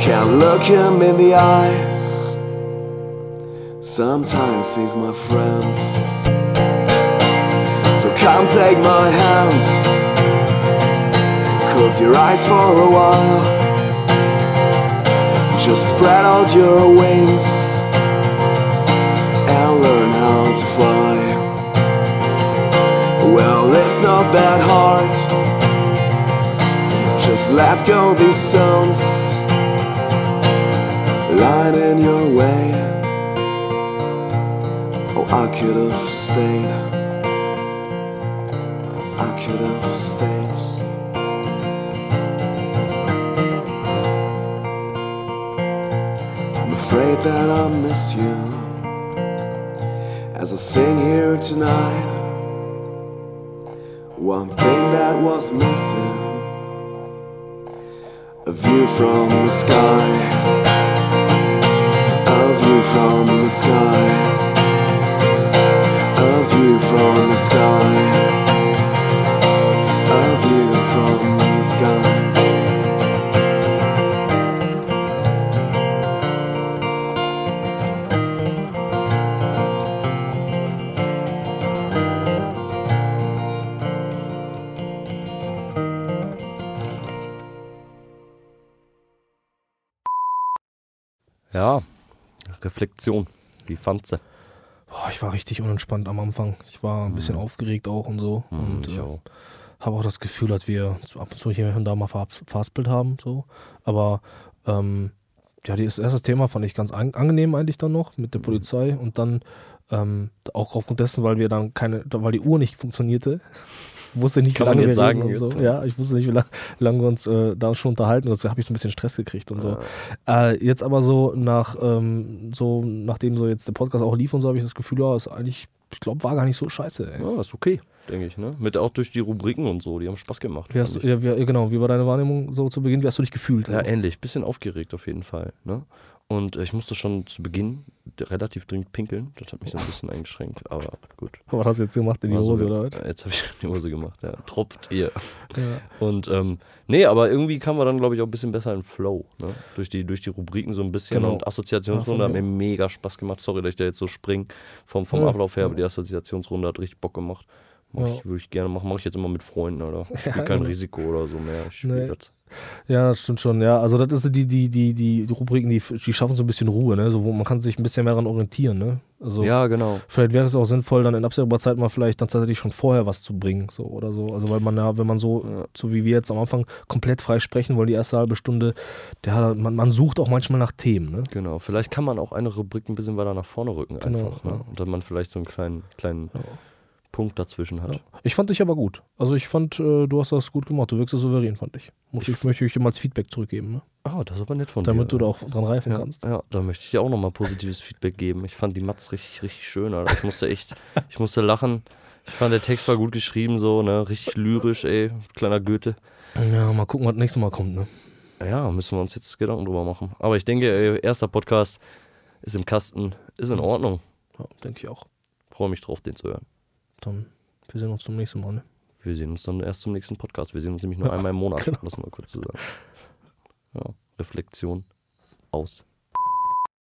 Can't look him in the eyes. Sometimes he's my friend. Come take my hands. Close your eyes for a while. Just spread out your wings and learn how to fly. Well, it's not that hard. Just let go these stones lying in your way. Oh, I could have stayed. One thing that was missing. A view from the sky, a view from the sky, a view from the sky, Reflexion. Wie fandst du? Boah, ich war richtig unentspannt am Anfang. Ich war ein bisschen aufgeregt auch und so. und Mhm. ich äh, auch. habe auch das Gefühl, dass wir ab und zu hier und da mal Fastbild haben. So. Aber ähm, ja, das erste Thema fand ich ganz an angenehm eigentlich dann noch mit der Polizei und dann ähm, auch aufgrund dessen, weil wir dann keine, weil die Uhr nicht funktionierte, wusste nicht, Kann wie man lange jetzt wir sagen und so. jetzt, Ja, ich wusste nicht, wie lange, wie lange wir uns äh, da schon unterhalten. Deswegen habe ich so ein bisschen Stress gekriegt und so. Äh, jetzt aber so nach, ähm, so nachdem so jetzt der Podcast auch lief und so, habe ich das Gefühl, ja, ist eigentlich, ich glaube, war gar nicht so scheiße. Ey. Ja, ist okay, denke ich, ne? Mit auch durch die Rubriken und so, die haben Spaß gemacht. Wie hast ja, wie, genau, wie war deine Wahrnehmung so zu Beginn? Wie hast du dich gefühlt? ja, ähnlich. Bisschen aufgeregt auf jeden Fall, ne? Und äh, ich musste schon zu Beginn relativ dringend pinkeln. Das hat mich so ein bisschen eingeschränkt, aber gut. Was hast du jetzt gemacht in die Hose oder was? Jetzt habe ich die Hose gemacht, ja. Tropft ihr. Ja. Und ähm, nee, aber irgendwie kam man dann, glaube ich, auch ein bisschen besser in Flow. Ne? Durch, die, durch die Rubriken so ein bisschen. Genau. Und Assoziationsrunde Ja, hat mir mega Spaß gemacht. Sorry, dass ich da jetzt so spring vom, vom Ja. Ablauf her, aber die Assoziationsrunde hat richtig Bock gemacht. Mach ich, Würde ich gerne machen. Mache ich jetzt immer mit Freunden, oder? Ich spiele kein genau. Risiko oder so mehr. Ich spiele Nee. das. Ja, das stimmt schon. Ja, also das ist die, die, die, die, die Rubriken, die, die schaffen so ein bisschen Ruhe, ne? So, wo man kann sich ein bisschen mehr daran orientieren, ne? Also Ja, genau. vielleicht wäre es auch sinnvoll, dann in absehbarer Zeit mal vielleicht dann tatsächlich schon vorher was zu bringen, so oder so. Also weil man ja, wenn man so, Ja. so wie wir jetzt am Anfang komplett frei sprechen wollen, die erste halbe Stunde, der hat, man, man sucht auch manchmal nach Themen, ne? Genau. Vielleicht kann man auch eine Rubrik ein bisschen weiter nach vorne rücken, Genau, einfach. Ne? ja. Und dann man vielleicht so einen kleinen, kleinen Ja. Punkt dazwischen hat. Ja. Ich fand dich aber gut. Also ich fand, äh, du hast das gut gemacht. Du wirkst souverän, fand ich. Muss ich, möchte ich dir mal als Feedback zurückgeben, ne? Ah, das ist aber nett von damit dir. du da auch dran reifen Ja, kannst. ja, da möchte ich dir auch nochmal positives Feedback geben. Ich fand die Mats richtig, richtig schön, Alter. Ich musste echt, ich musste lachen. Ich fand, der Text war gut geschrieben, so, ne? Richtig lyrisch, ey. Kleiner Goethe. Ja, mal gucken, was nächstes Mal kommt, ne? Ja, müssen wir uns jetzt Gedanken drüber machen. Aber ich denke, ey, erster Podcast ist im Kasten, ist in Ordnung. Ja, denke ich auch. Freue mich drauf, den zu hören. Dann, wir sehen uns zum nächsten Mal, ne? Wir sehen uns dann erst zum nächsten Podcast. Wir sehen uns nämlich nur einmal im Monat, genau. um das mal kurz zu sagen. Ja, Reflexion aus.